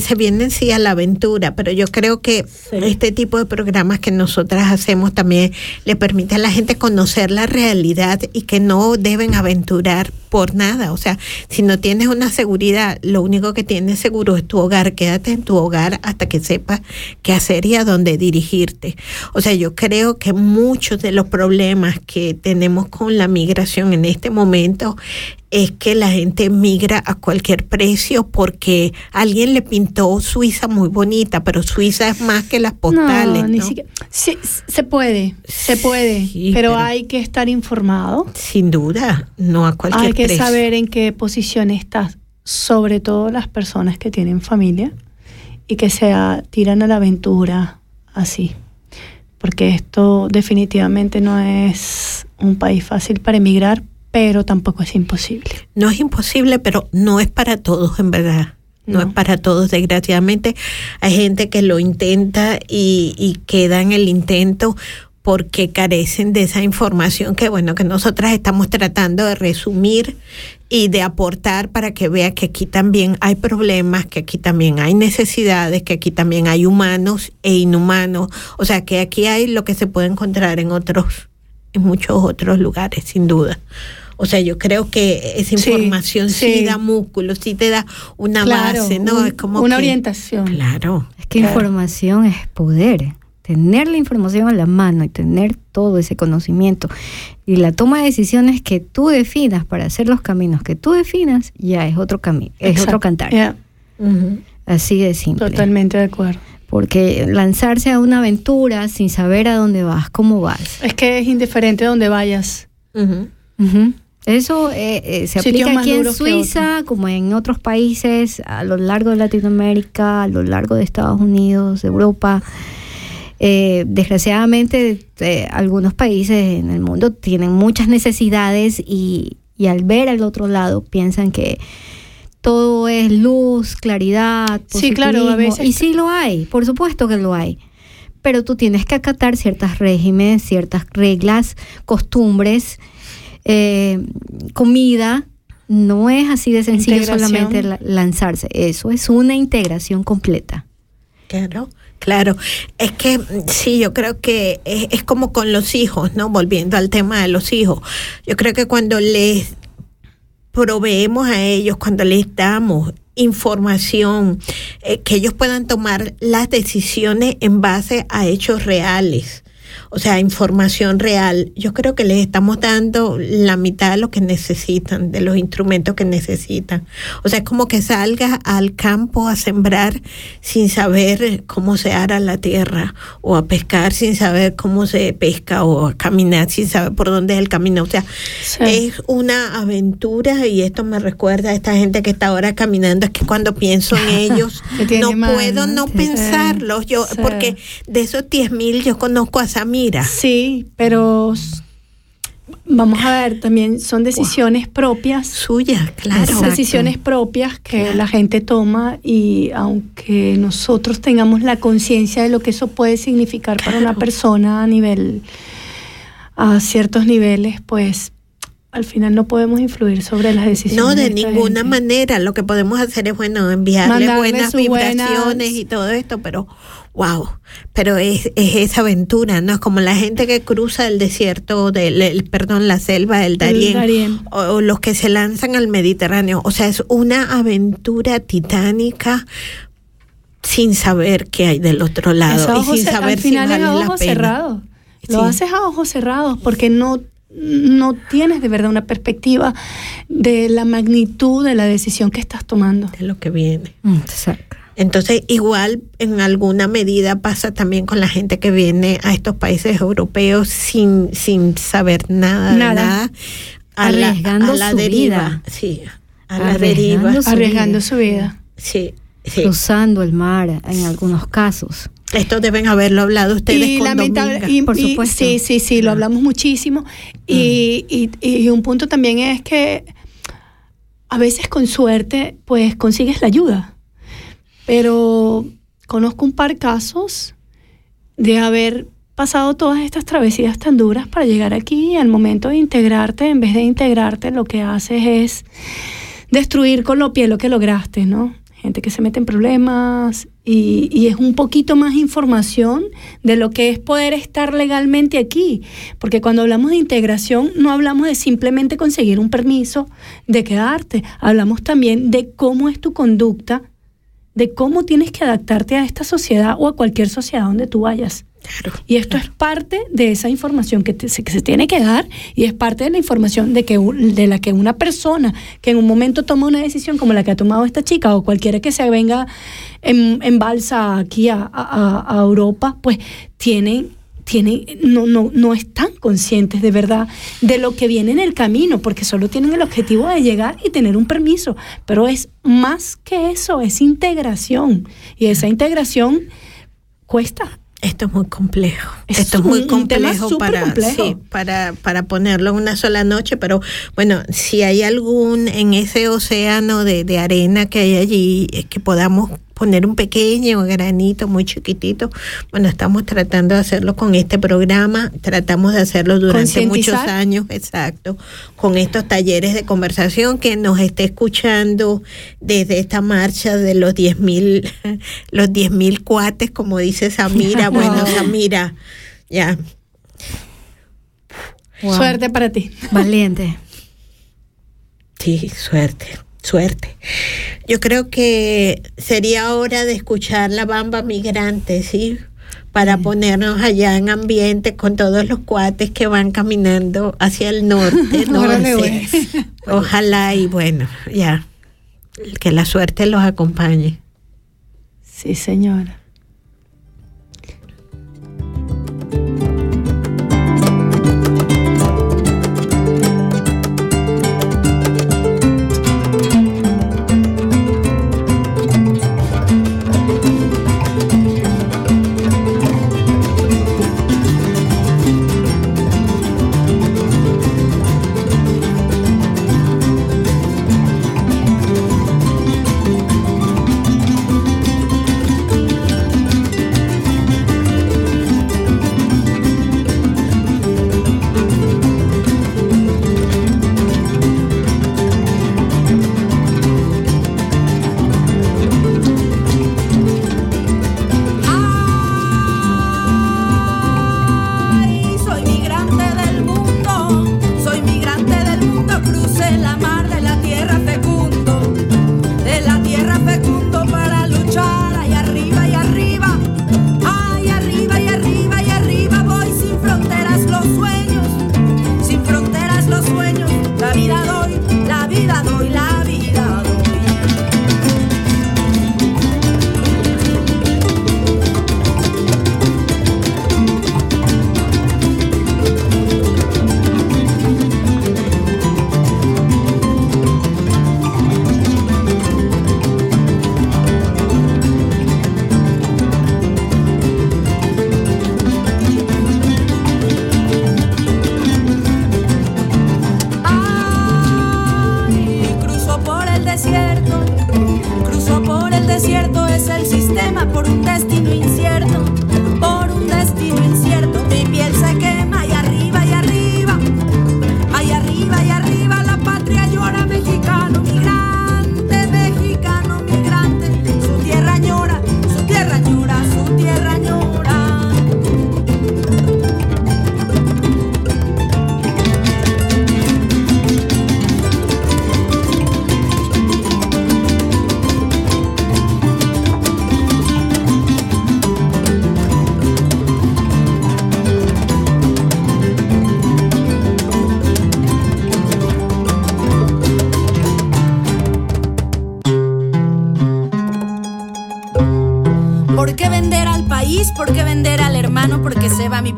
se viene en sí a la aventura, pero yo creo que este tipo de programas que nosotras hacemos también le permite a la gente conocer la realidad y que no deben aventurar por nada. O sea, si no tienes una seguridad, lo único que tienes seguro es tu hogar. Quédate en tu hogar hasta que sepas qué hacer y a dónde dirigirte. O sea, yo creo que muchos de los problemas que tenemos con la migración en este momento es que la gente migra a cualquier precio porque alguien le pintó Suiza muy bonita, pero Suiza es más que las postales. no, ni ¿no? siquiera. Sí, se puede, se puede, Sí, pero, pero- hay que estar informado. Sin duda, no a cualquier que precio. saber en qué posición estás, sobre todo las personas que tienen familia y que se tiran a la aventura así. Porque esto definitivamente no es un país fácil para emigrar, pero tampoco es imposible. No es imposible, pero no es para todos, en verdad. No, No. es para todos, desgraciadamente. Hay gente que lo intenta y, y queda en el intento porque carecen de esa información que, bueno, que nosotras estamos tratando de resumir y de aportar para que vea que aquí también hay problemas, que aquí también hay necesidades, que aquí también hay humanos e inhumanos. O sea, que aquí hay lo que se puede encontrar en otros, en muchos otros lugares, sin duda. O sea, yo creo que esa Sí, información sí, sí. da músculo, sí te da una Claro, base, ¿no? un- es como una que- orientación. Claro. Es que Claro. información es poder. Tener la información a la mano y tener todo ese conocimiento y la toma de decisiones que tú definas para hacer los caminos que tú definas ya es otro camino, es Exacto. otro cantar. Así de simple. totalmente de acuerdo. Porque lanzarse a una aventura sin saber a dónde vas, cómo vas. Es que es indiferente donde vayas. Ujú. Ujú. Eso eh, eh, se aplica aquí en Suiza, como en otros países, a lo largo de Latinoamérica, a lo largo de Estados Unidos, de Europa. Eh, desgraciadamente, eh, algunos países en el mundo tienen muchas necesidades y, y al ver al otro lado piensan que todo es luz, claridad, Sí, claro, a veces- Y sí lo hay, por supuesto que lo hay. Pero tú tienes que acatar ciertos regímenes, ciertas reglas, costumbres, eh, comida. No es así de sencillo solamente la- lanzarse. Eso es una integración completa. Claro, claro. Es que mm, sí, yo creo que es, es como con los hijos, ¿no? Volviendo al tema de los hijos. Yo creo que cuando les proveemos a ellos, cuando les damos información, eh, que ellos puedan tomar las decisiones en base a hechos reales. O sea, información real. Yo creo que les estamos dando la mitad de lo que necesitan, de los instrumentos que necesitan. O sea, es como que salgas al campo a sembrar sin saber cómo se ara la tierra, o a pescar sin saber cómo se pesca, o a caminar sin saber por dónde es el camino. O sea, Sí. es una aventura y esto me recuerda a esta gente que está ahora caminando. Es que cuando pienso en ellos, no puedo no Sí. pensarlos. Yo, Sí. porque de esos 10 mil yo conozco a Samira. Sí, pero vamos a ver, también son decisiones propias. Suya, claro. Exacto. decisiones propias que la gente toma y aunque nosotros tengamos la conciencia de lo que eso puede significar para una persona a nivel a ciertos niveles, pues al final no podemos influir sobre las decisiones. No, de ninguna gente. manera. Lo que podemos hacer es, bueno, enviarle Mandarle buenas vibraciones buenas- y todo esto, pero wow. Pero es, es esa aventura, ¿no? Es como la gente que cruza el desierto, del, el- perdón, la selva del Darién. O, o los que se lanzan al Mediterráneo. O sea, es una aventura titánica sin saber qué hay del otro Es lado a y sin saber al final si es vale a la ojos pena. cerrados. Lo Sí. haces a ojos cerrados porque no, no tienes de verdad una perspectiva de la magnitud de la decisión que estás tomando. De lo que viene. Mm, Exacto. Entonces, igual en alguna medida pasa también con la gente que viene a estos países europeos sin, sin saber nada, Nada. nada, a la, Arriesgando a la su deriva. vida. Sí, a la Arriesgando deriva. su Arriesgando vida. su vida. Sí, sí. Cruzando el mar en algunos casos. Esto deben haberlo hablado ustedes y con lamentable, Dominga. y- por y- supuesto. sí, sí, sí, lo hablamos muchísimo. Y, y- y un punto también es que a veces con suerte, pues consigues la ayuda. Pero conozco un par casos de haber pasado todas estas travesías tan duras para llegar aquí y al momento de integrarte, en vez de integrarte, lo que haces es destruir con lo pie lo que lograste, ¿no? Gente que se mete en problemas y, y es un poquito más información de lo que es poder estar legalmente aquí. Porque cuando hablamos de integración no hablamos de simplemente conseguir un permiso de quedarte, hablamos también de cómo es tu conducta, de cómo tienes que adaptarte a esta sociedad o a cualquier sociedad donde tú vayas. Claro. Y esto es parte de esa información que, te- se, que se tiene que dar y es parte de la información de, que, de la que una persona que en un momento toma una decisión como la que ha tomado esta chica o cualquiera que se venga en, en balsa aquí a, a- a Europa, pues tienen, tienen, no, no, no están conscientes de verdad de lo que viene en el camino, porque solo tienen el objetivo de llegar y tener un permiso. Pero es más que eso, es integración. Y esa integración cuesta. Esto es muy complejo. Es Esto es muy complejo para, sí, para, para ponerlo en una sola noche, pero bueno, si hay algún en ese océano de, de arena que hay allí eh, que podamos poner un pequeño granito muy chiquitito, bueno, estamos tratando de hacerlo con este programa, tratamos de hacerlo durante muchos años, exacto, con estos talleres de conversación que nos esté escuchando desde esta marcha de los 10.000 los 10.000 cuates, como dice Samira. Bueno, Samira, ya. Wow. Suerte para ti. Valiente. Sí, suerte, suerte. Yo creo que sería hora de escuchar la bamba migrante, ¿sí? Para ponernos allá en ambiente con todos los cuates que van caminando hacia el norte. Norte. Ojalá y bueno, ya. Que la suerte los acompañe. Sí, señora.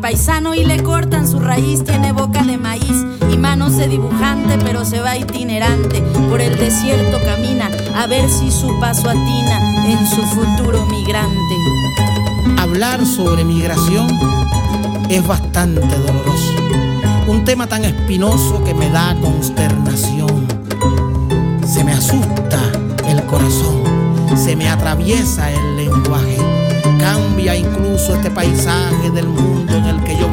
Paisano y le cortan su raíz. Tiene boca de maíz y manos de dibujante, pero se va itinerante. Por el desierto camina a ver si su paso atina en su futuro migrante. Habla hablar sobre migración es bastante doloroso. Un tema tan espinoso que me da consternación. Se me asusta el corazón, se me atraviesa el lenguaje. Cambia incluso este paisaje del mundo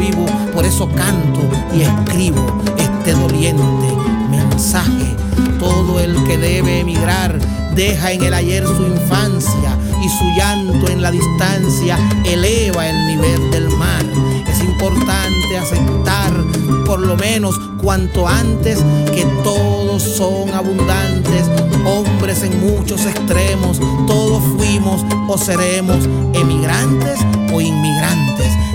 vivo. Por eso canto y escribo este doliente mensaje. Todo el que debe emigrar deja en el ayer su infancia y su llanto en la distancia eleva el nivel del mar. Es importante aceptar por lo menos cuanto antes que todos son abundantes, hombres en muchos extremos, todos fuimos o seremos emigrantes o inmigrantes.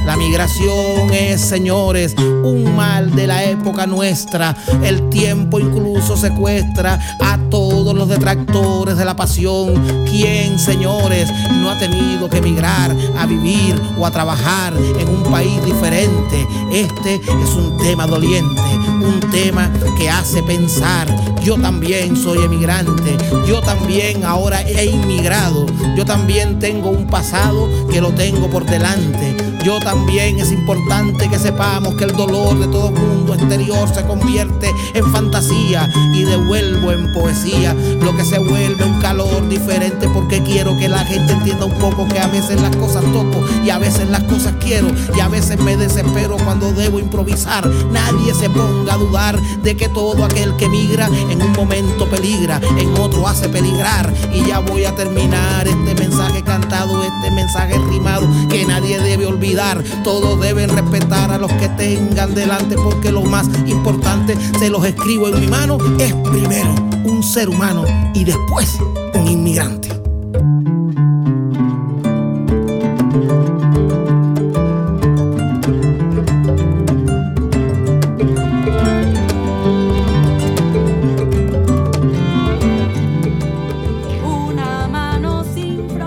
La migración es, señores, un mal de la época nuestra. El tiempo incluso secuestra a todos los detractores de la pasión. ¿Quién, señores, no ha tenido que emigrar a vivir o a trabajar en un país diferente? Este es un tema doliente, un tema que hace pensar. Yo también soy emigrante, yo también ahora he inmigrado, yo también tengo un pasado que lo tengo por delante. Yo también es importante que sepamos que el dolor de todo mundo exterior se convierte en fantasía y devuelvo en poesía lo que se vuelve un calor diferente porque quiero que la gente entienda un poco que a veces las cosas toco y a veces las cosas quiero y a veces me desespero cuando debo improvisar. Nadie se ponga a dudar de que todo aquel que migra en un momento peligra, en otro hace peligrar y ya voy a terminar este mensaje cantado, este mensaje rimado que nadie debe olvidar. Todos deben respetar a los que tengan delante porque lo más importante, se los escribo en mi mano, es primero un ser humano y después un inmigrante.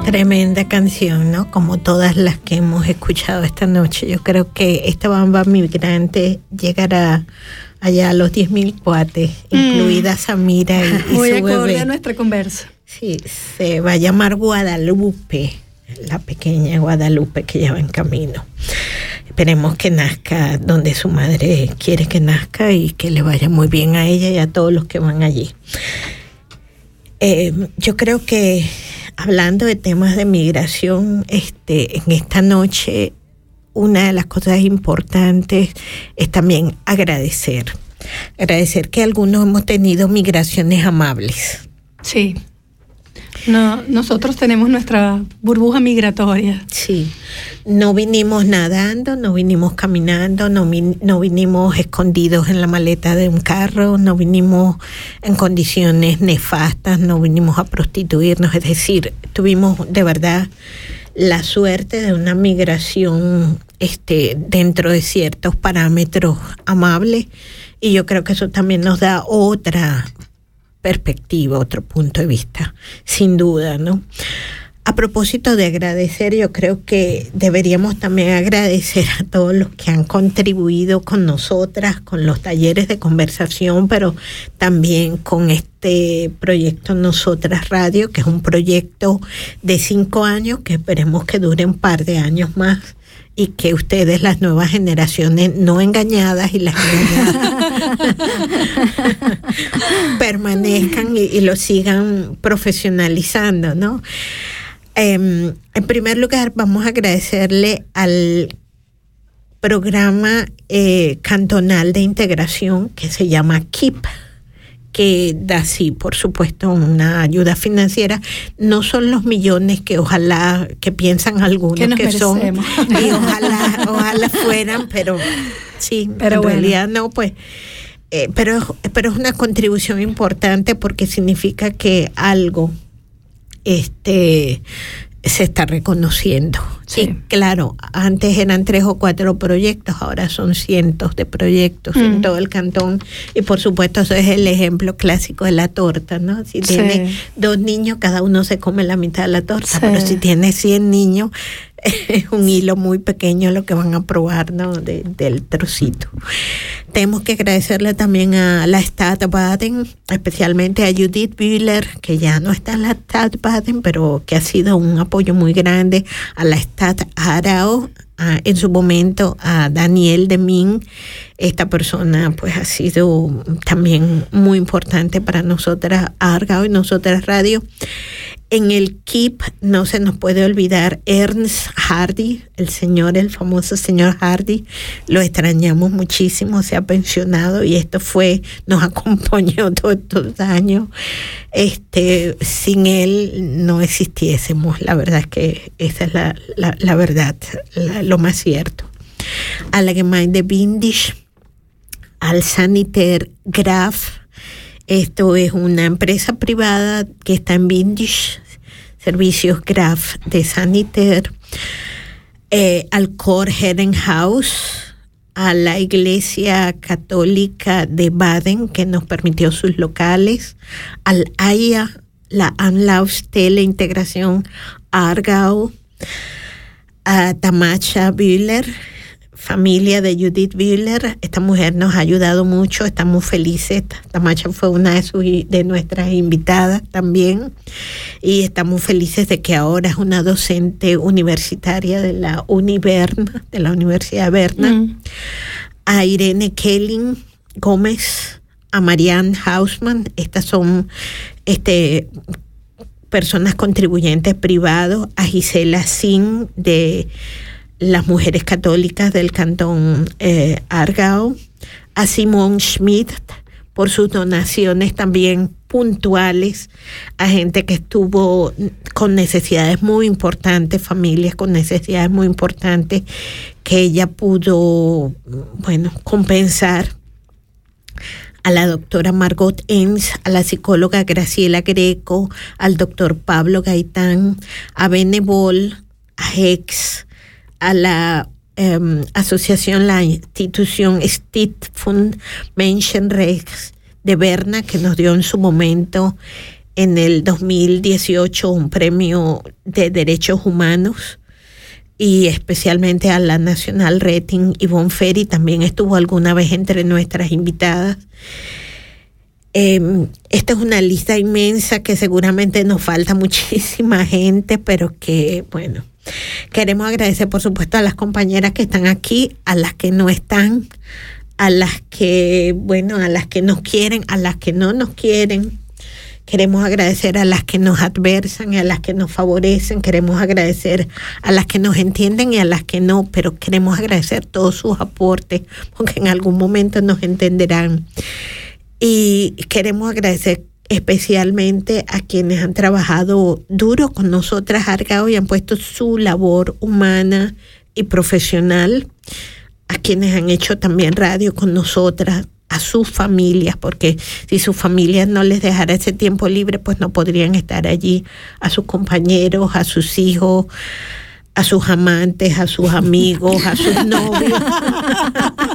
Tremenda canción, ¿no? Como todas las que hemos escuchado esta noche. Yo creo que esta bamba migrante llegará allá a los 10.000 cuates, incluida Samira y, y Muy su bebé. a nuestra conversa. Sí, se va a llamar Guadalupe, la pequeña Guadalupe que ya va en camino. Esperemos que nazca donde su madre quiere que nazca y que le vaya muy bien a ella y a todos los que van allí. Eh, yo creo que hablando de temas de migración, este, en esta noche una de las cosas importantes es también agradecer. Agradecer que algunos hemos tenido migraciones amables. Sí. No, nosotros tenemos nuestra burbuja migratoria. Sí. No vinimos nadando, no vinimos caminando, no, vin- no vinimos escondidos en la maleta de un carro, no vinimos en condiciones nefastas, no vinimos a prostituirnos. Es decir, tuvimos de verdad la suerte de una migración este, dentro de ciertos parámetros amables y yo creo que eso también nos da otra perspectiva, otro punto de vista, sin duda, ¿no? A propósito de agradecer, yo creo que deberíamos también agradecer a todos los que han contribuido con nosotras, con los talleres de conversación, pero también con este proyecto Nosotras Radio, que es un proyecto de cinco años que esperemos que dure un par de años más y que ustedes, las nuevas generaciones no engañadas y las engañadas, permanezcan y, lo sigan profesionalizando, ¿no? Em, en primer lugar, vamos a agradecerle al programa eh, cantonal de integración que se llama KIP que da sí, por supuesto, una ayuda financiera. No son los millones que ojalá, que piensan algunos Que son, y ojalá, ojalá fueran, pero sí, Pero en bueno. realidad no, pues. eh, pero, pero es una contribución importante porque significa que algo este se está reconociendo. Sí. Y claro, antes eran tres o cuatro proyectos, ahora son cientos de proyectos en Mm. todo el cantón. Y por supuesto, eso es el ejemplo clásico de la torta, ¿no? Si Sí. tiene dos niños, cada uno se come la mitad de la torta, Sí. pero si tiene 100 niños, es un hilo muy pequeño lo que van a probar, ¿no? De- del trocito. Tenemos que agradecerle también a la Stadt Baden, especialmente a Judith Bühler, que ya no está en la Stadt Baden, pero que ha sido un apoyo muy grande, a la Stadt Tad Arao, a- en su momento a Daniel Deming. Esta persona pues ha sido también muy importante para nosotras Argao y nosotras Radio. En el KIP no se nos puede olvidar Ernst Hardy, el señor, el famoso señor Hardy. Lo extrañamos muchísimo, se ha pensionado y esto fue, nos acompañó todos estos años. Este, sin él no existiésemos. La verdad es que esa es la, la- verdad, lo más cierto. A la Gemeinde Windisch, al Saniter Graf, esto es una empresa privada que está en Windisch, Servicios Graf de Saniter, eh, al Cor Herrenhaus, a la Iglesia Católica de Baden, que nos permitió sus locales, al AIA, la Anlaufstelle Integración Argau, a Tamacha Bühler, familia de Judith Bühler. Esta mujer nos ha ayudado mucho, estamos felices. Tamacha fue una de, sus, de nuestras invitadas también y estamos felices de que ahora es una docente universitaria de la Univerna, de la Universidad de Berna. Mm. A Irene Kelling Gómez, a Marianne Hausmann, estas son este, personas contribuyentes privados, a Gisela Sin de las mujeres católicas del cantón eh, Argao, a Simón Schmidt por sus donaciones también puntuales a gente que estuvo con necesidades muy importantes, familias con necesidades muy importantes que ella pudo, bueno, compensar a la doctora Margot Enns, a la psicóloga Graciela Greco, al doctor Pablo Gaitán, a Benebol, a Hex, a la em, asociación, la institución Stiftfund Menschenrechts de Berna, que nos dio en su momento en el 2018 un premio de derechos humanos y especialmente a la Nacional Rating Yvonne Ferry, también estuvo alguna vez entre nuestras invitadas. Eh, esta es una lista inmensa que seguramente nos falta muchísima gente, pero que, bueno, queremos agradecer por supuesto a las compañeras que están aquí, a las que no están, a las que, bueno, a las que nos quieren, a las que no nos quieren. Queremos agradecer a las que nos adversan y a las que nos favorecen. Queremos agradecer a las que nos entienden y a las que no, pero queremos agradecer todos sus aportes porque en algún momento nos entenderán. Y queremos agradecer especialmente a quienes han trabajado duro con nosotras, Argao, y han puesto su labor humana y profesional, a quienes han hecho también radio con nosotras, a sus familias, porque si sus familias no les dejara ese tiempo libre, pues no podrían estar allí, a sus compañeros, a sus hijos, a sus amantes, a sus amigos, a sus novios.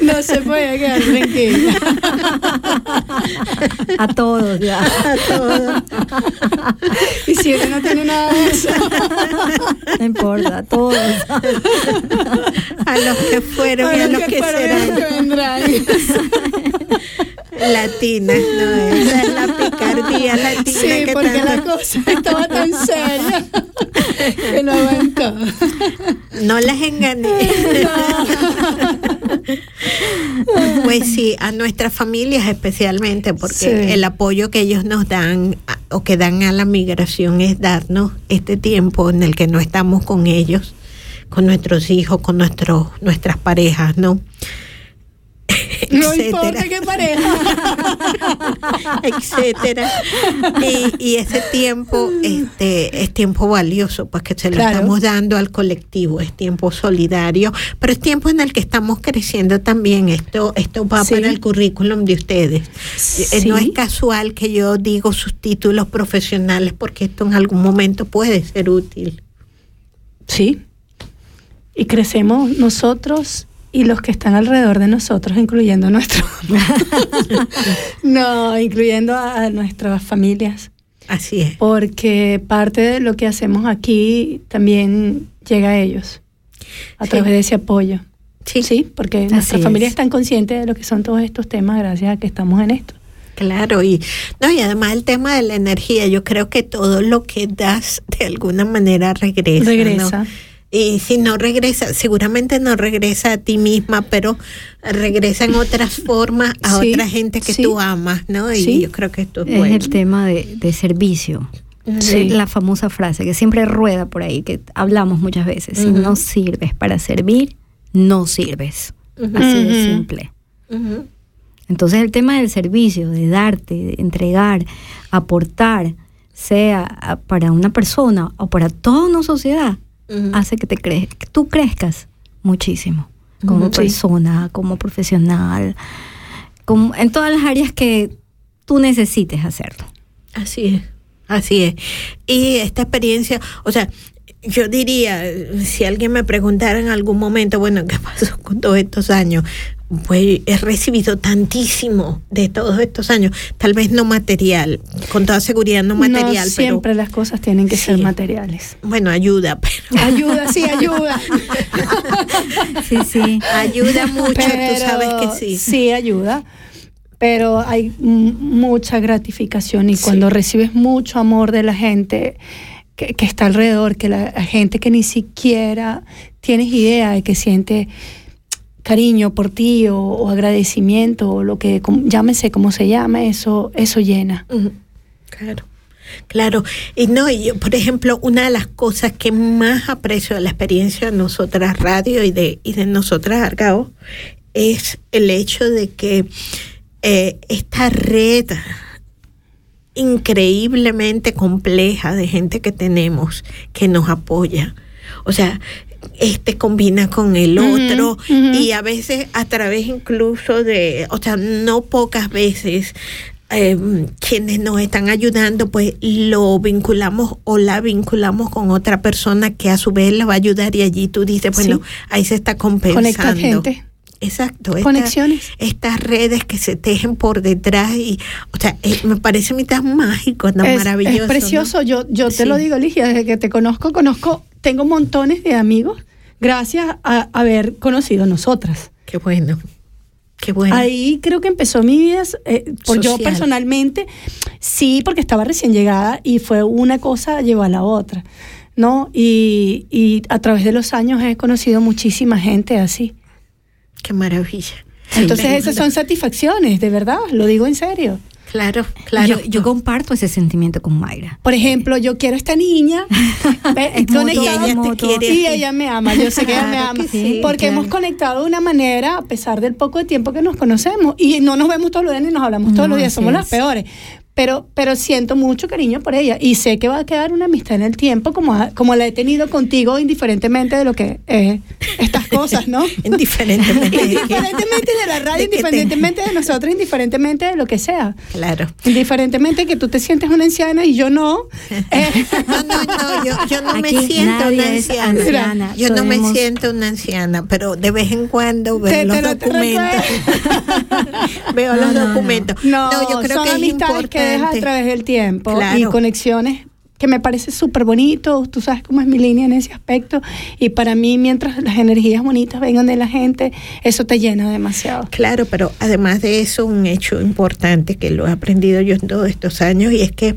No se puede quedar tranquila. A todos, ya. A todos. Y si uno no tiene nada de eso. No importa, a todos. A los que fueron y a los que los serán. que vendrán. Latinas, no, esa es la picardía latina Sí, que porque la tanto- cosa estaba tan seria que no aguantó. No las engañé. Pues sí, a nuestras familias especialmente, porque Sí. el apoyo que ellos nos dan o que dan a la migración es darnos este tiempo en el que no estamos con ellos, con nuestros hijos, con nuestros, nuestras parejas, ¿no? No importa qué pareja. etcétera. Y, y ese tiempo este, es tiempo valioso, pues que se lo Claro. estamos dando al colectivo, es tiempo solidario, pero es tiempo en el que estamos creciendo también. Esto, esto va Sí. para el currículum de ustedes. Eh, No es casual que yo digo sus títulos profesionales porque esto en algún momento puede ser útil. Sí. Y crecemos nosotros y los que están alrededor de nosotros, incluyendo nuestro. no, incluyendo a, a nuestras familias. Así es. Porque parte de lo que hacemos aquí también llega a ellos a Sí. través de ese apoyo. Sí. Sí, porque Así nuestras es. familias están conscientes de lo que son todos estos temas gracias a que estamos en esto. Claro, y no, y además el tema de la energía, yo creo que todo lo que das de alguna manera regresa. ¿no? Y si no regresa, seguramente no regresa a ti misma, pero regresa en otras formas a Sí, otra gente que sí. tú amas, ¿no? Y Sí. yo creo que esto es, Es bueno. el tema de, de servicio. Sí. La famosa frase que siempre rueda por ahí, que hablamos muchas veces. Si no sirves para servir, no sirves. Así de simple. Entonces el tema del servicio, de darte, de entregar, aportar, sea para una persona o para toda una sociedad, Hace que, te cre que tú crezcas muchísimo como persona, como profesional, como en todas las áreas que tú necesites hacerlo. Así es, así es. Y esta experiencia, o sea, yo diría, si alguien me preguntara en algún momento, bueno, ¿qué pasó con todos estos años? Pues he recibido tantísimo de todos estos años, tal vez no material, con toda seguridad no material, no siempre las cosas tienen que ser materiales. bueno, ayuda, pero Ayuda, sí, ayuda. Sí, sí. ayuda mucho, tú Pero sabes que sí. Sí, ayuda. Pero hay mucha gratificación y cuando recibes mucho amor de la gente que, que está alrededor, que la, la gente que ni siquiera tienes idea de que siente cariño por ti o, agradecimiento o lo que llámese como se llame, eso, eso llena. Claro, claro. Y no, yo, por ejemplo, una de las cosas que más aprecio de la experiencia de nosotras radio y de, y de nosotras Argao es el hecho de que eh, esta red increíblemente compleja de gente que tenemos que nos apoya. O sea, este combina con el otro y a veces a través incluso de, o sea, no pocas veces eh, quienes nos están ayudando, pues lo vinculamos o la vinculamos con otra persona que a su vez la va a ayudar y allí tú dices, bueno, Sí. ahí se está compensando. Gente. Exacto. esta- Conexiones. estas redes que se tejen por detrás y, o sea, eh, me parece a mí tan mágico, tan es, maravilloso. es precioso. ¿no? Yo, yo te Sí. lo digo, Ligia, desde que te conozco, conozco, tengo montones de amigos gracias a haber conocido a nosotras. Qué bueno, qué bueno. Ahí creo que empezó mi vida, eh, por yo personalmente, sí, porque estaba recién llegada y fue una cosa llevó a la otra, ¿no? Y, y a través de los años he conocido muchísima gente así. Qué maravilla. Entonces esas son satisfacciones, de verdad, lo digo en serio. Claro, claro. Yo, yo comparto ese sentimiento con Mayra. Por ejemplo, yo quiero a esta niña Es mutuo, conectado- Y ella te mutuo. quiere. y ella me ama, yo sé que ella me ama, sí, porque claro. hemos conectado de una manera a pesar del poco de tiempo que nos conocemos y no nos vemos todos los días ni nos hablamos todos No, los días, somos las es. peores. Pero, pero siento mucho cariño por ella y sé que va a quedar una amistad en el tiempo como, ha- como la he tenido contigo indiferentemente de lo que eh, estas cosas, ¿no? Indiferentemente. Indiferentemente de la radio, de que te- indiferentemente de nosotros, indiferentemente de lo que sea. Claro. Indiferentemente que tú te sientes una anciana y yo no. eh, No, no, no, yo, yo no me siento una anciana. anciana, Yo no me siento una anciana, pero de vez en cuando veo Te- los te lo- te documentos. veo No, los no, no. documentos. No, yo creo son que es que a través del tiempo Claro. y conexiones que me parece súper bonito. Tú sabes cómo es mi línea en ese aspecto. Y para mí, mientras las energías bonitas vengan de la gente, eso te llena demasiado. Claro, pero además de eso, un hecho importante que lo he aprendido yo en todos estos años y es que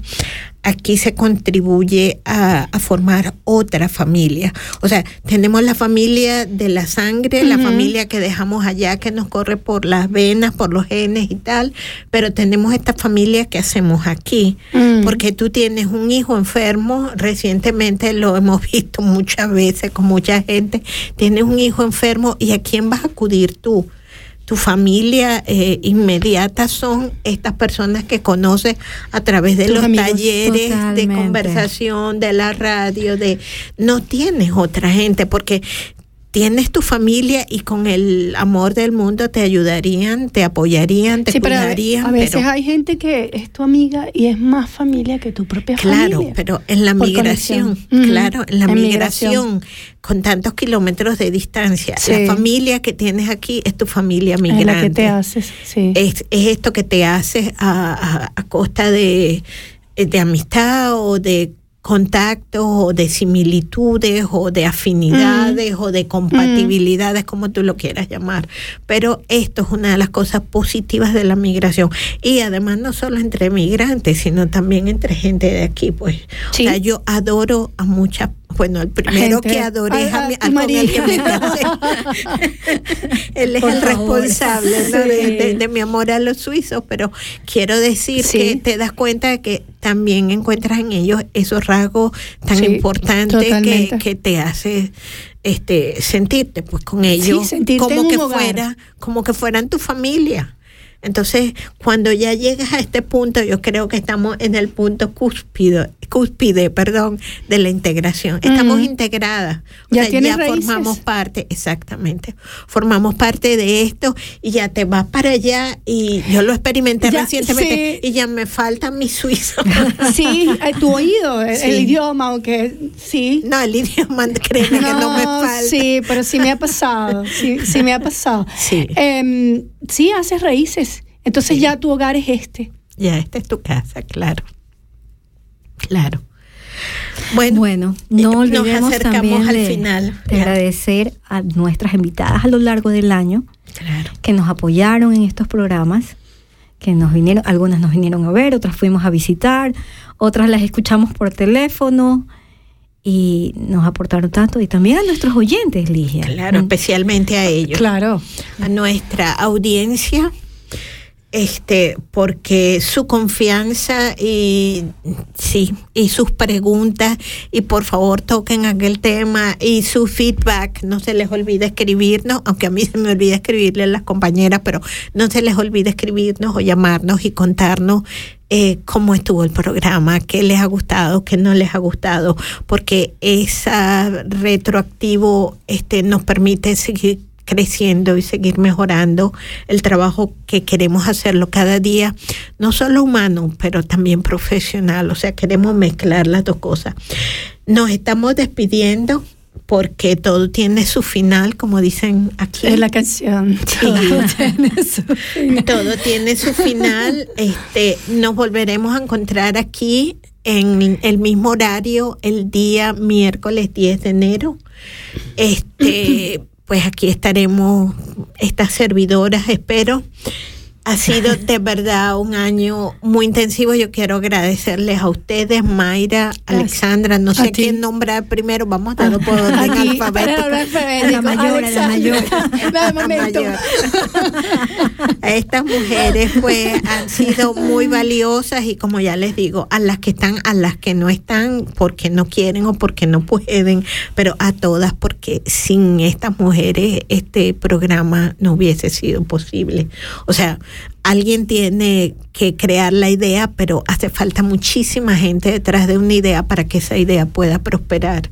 aquí se contribuye a, a formar otra familia. O sea, tenemos la familia de la sangre, la familia que dejamos allá, que nos corre por las venas, por los genes y tal, pero tenemos esta familia que hacemos aquí. Mm. Porque tú tienes un hijo enfermo, recientemente lo hemos visto muchas veces con mucha gente, tienes un hijo enfermo y a quién vas a acudir tú. Tu familia eh, inmediata son estas personas que conoces a través de Tus los amigos. talleres de conversación, de la radio, de no tienes otra gente porque tienes tu familia y con el amor del mundo te ayudarían, te apoyarían, te Sí, pero a, cuidarían. a veces pero- hay gente que es tu amiga y es más familia que tu propia Claro, familia. pero en la migración, conexión. Claro, en la en migración, migración. con tantos kilómetros de distancia, Sí. la familia que tienes aquí es tu familia Es migrante. la que te haces, sí. es, es esto que te haces a, a- a costa de, de amistad o de contactos o de similitudes o de afinidades o de compatibilidades, como tú lo quieras llamar. Pero esto es una de las cosas positivas de la migración. Y además no solo entre migrantes, sino también entre gente de aquí. Pues o sea, yo adoro a muchas bueno, el primero Gente. que adoré es a mi- con el María. que me casé. Él es Por el favor. responsable de, de- de mi amor a los suizos, pero quiero decir Sí. que te das cuenta de que también encuentras en ellos esos rasgos tan Sí, importantes que, te hace este sentirte pues con ellos como que hogar. fuera como que fueran tu familia entonces cuando ya llegas a este punto yo creo que estamos en el punto cúspide cúspide perdón de la integración estamos Ujú. integradas O Ya sea, ya raíces. formamos parte exactamente formamos parte de esto y ya te vas para allá y yo lo experimenté Ya, recientemente sí. y ya me falta mi suizo Sí, eh, tu oído, el, Sí. el idioma, aunque sí. no el idioma créeme que no me falta Sí, pero sí me ha pasado. Sí, sí me ha pasado. Sí. Em, sí, haces raíces. Entonces ya tu hogar es este. Ya, esta es tu casa, claro. Claro. Bueno, Bueno, eh, no nos olvidemos acercamos también al de, final. de agradecer a nuestras invitadas a lo largo del año Claro. que nos apoyaron en estos programas, que nos vinieron, algunas nos vinieron a ver, otras fuimos a visitar, otras las escuchamos por teléfono y nos aportaron tanto y también a nuestros oyentes, Ligia. Claro, Mm, especialmente a ellos. Claro. a nuestra audiencia, este, porque su confianza y sí, y sus preguntas, y por favor toquen aquel tema y su feedback, no se les olvide escribirnos, aunque a mí se me olvida escribirle a las compañeras, pero no se les olvide escribirnos o llamarnos y contarnos eh, cómo estuvo el programa, qué les ha gustado, qué no les ha gustado, porque esa retroactivo este, nos permite seguir creciendo y seguir mejorando el trabajo que queremos hacerlo cada día, no solo humano, pero también profesional, o sea, queremos mezclar las dos cosas. Nos estamos despidiendo porque todo tiene su final, como dicen aquí. Es la canción. Todo tiene su final. Todo tiene su final. Este, nos volveremos a encontrar aquí en el mismo horario el día miércoles 10 de enero. Este, pues aquí estaremos estas servidoras, espero. Ha sido de verdad un año muy intensivo. Yo quiero agradecerles a ustedes, Mayra, Alexandra. No sé quién nombrar primero. Vamos a darlo por orden alfabético. La mayor, la mayor. Dame un momento. mayor. a estas mujeres pues han sido muy valiosas y como ya les digo, a las que están, a las que no están porque no quieren o porque no pueden, pero a todas porque sin estas mujeres este programa no hubiese sido posible. O sea, alguien tiene que crear la idea, pero hace falta muchísima gente detrás de una idea para que esa idea pueda prosperar.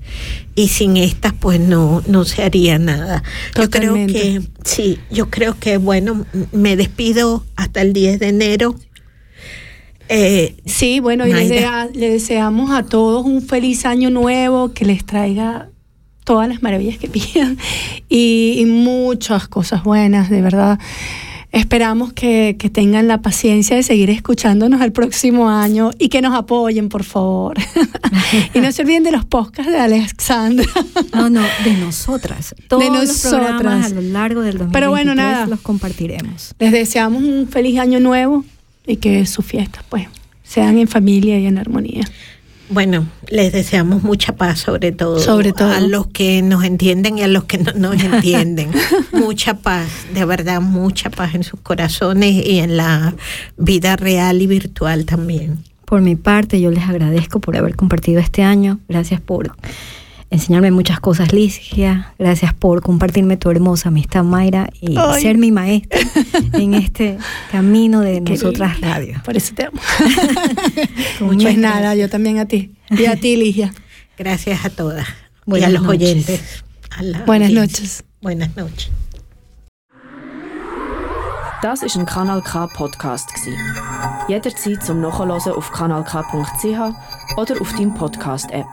Y sin estas, pues no, no se haría nada. Yo creo que, sí, yo creo que, bueno, me despido hasta el 10 de enero. Eh, Sí, bueno, y les, le deseamos a todos un feliz año nuevo, que les traiga todas las maravillas que pidan y, y muchas cosas buenas, de verdad. Esperamos que, que tengan la paciencia de seguir escuchándonos el próximo año y que nos apoyen, por favor. y no se olviden de los podcasts de Alexandra. No, no, de nosotras. Todos los nosotras. programas a lo largo del 2023 Pero bueno, nada. los compartiremos. Les deseamos un feliz año nuevo y que sus fiestas, pues, sean en familia y en armonía. Bueno, les deseamos mucha paz, sobre todo. Sobre todo. A los que nos entienden y a los que no nos entienden. mucha paz, de verdad, mucha paz en sus corazones y en la vida real y virtual también. Por mi parte, yo les agradezco por haber compartido este año. Gracias por enseñarme muchas cosas, Ligia. Gracias por compartirme tu hermosa amistad, Mayra, y Ay. ser mi maestra en este camino de Qué nosotras linda. radio. Por eso te amo. Pues muchas nada, yo también a ti. Y a ti, Ligia. Gracias a todas. Buenas y a los noches. oyentes. a Buenas audiencia. noches. Buenas noches. Das ist ein Kanal K Podcast gsi. Jederzeit zum Nachhören auf kanalk.ch oder auf deinem Podcast App.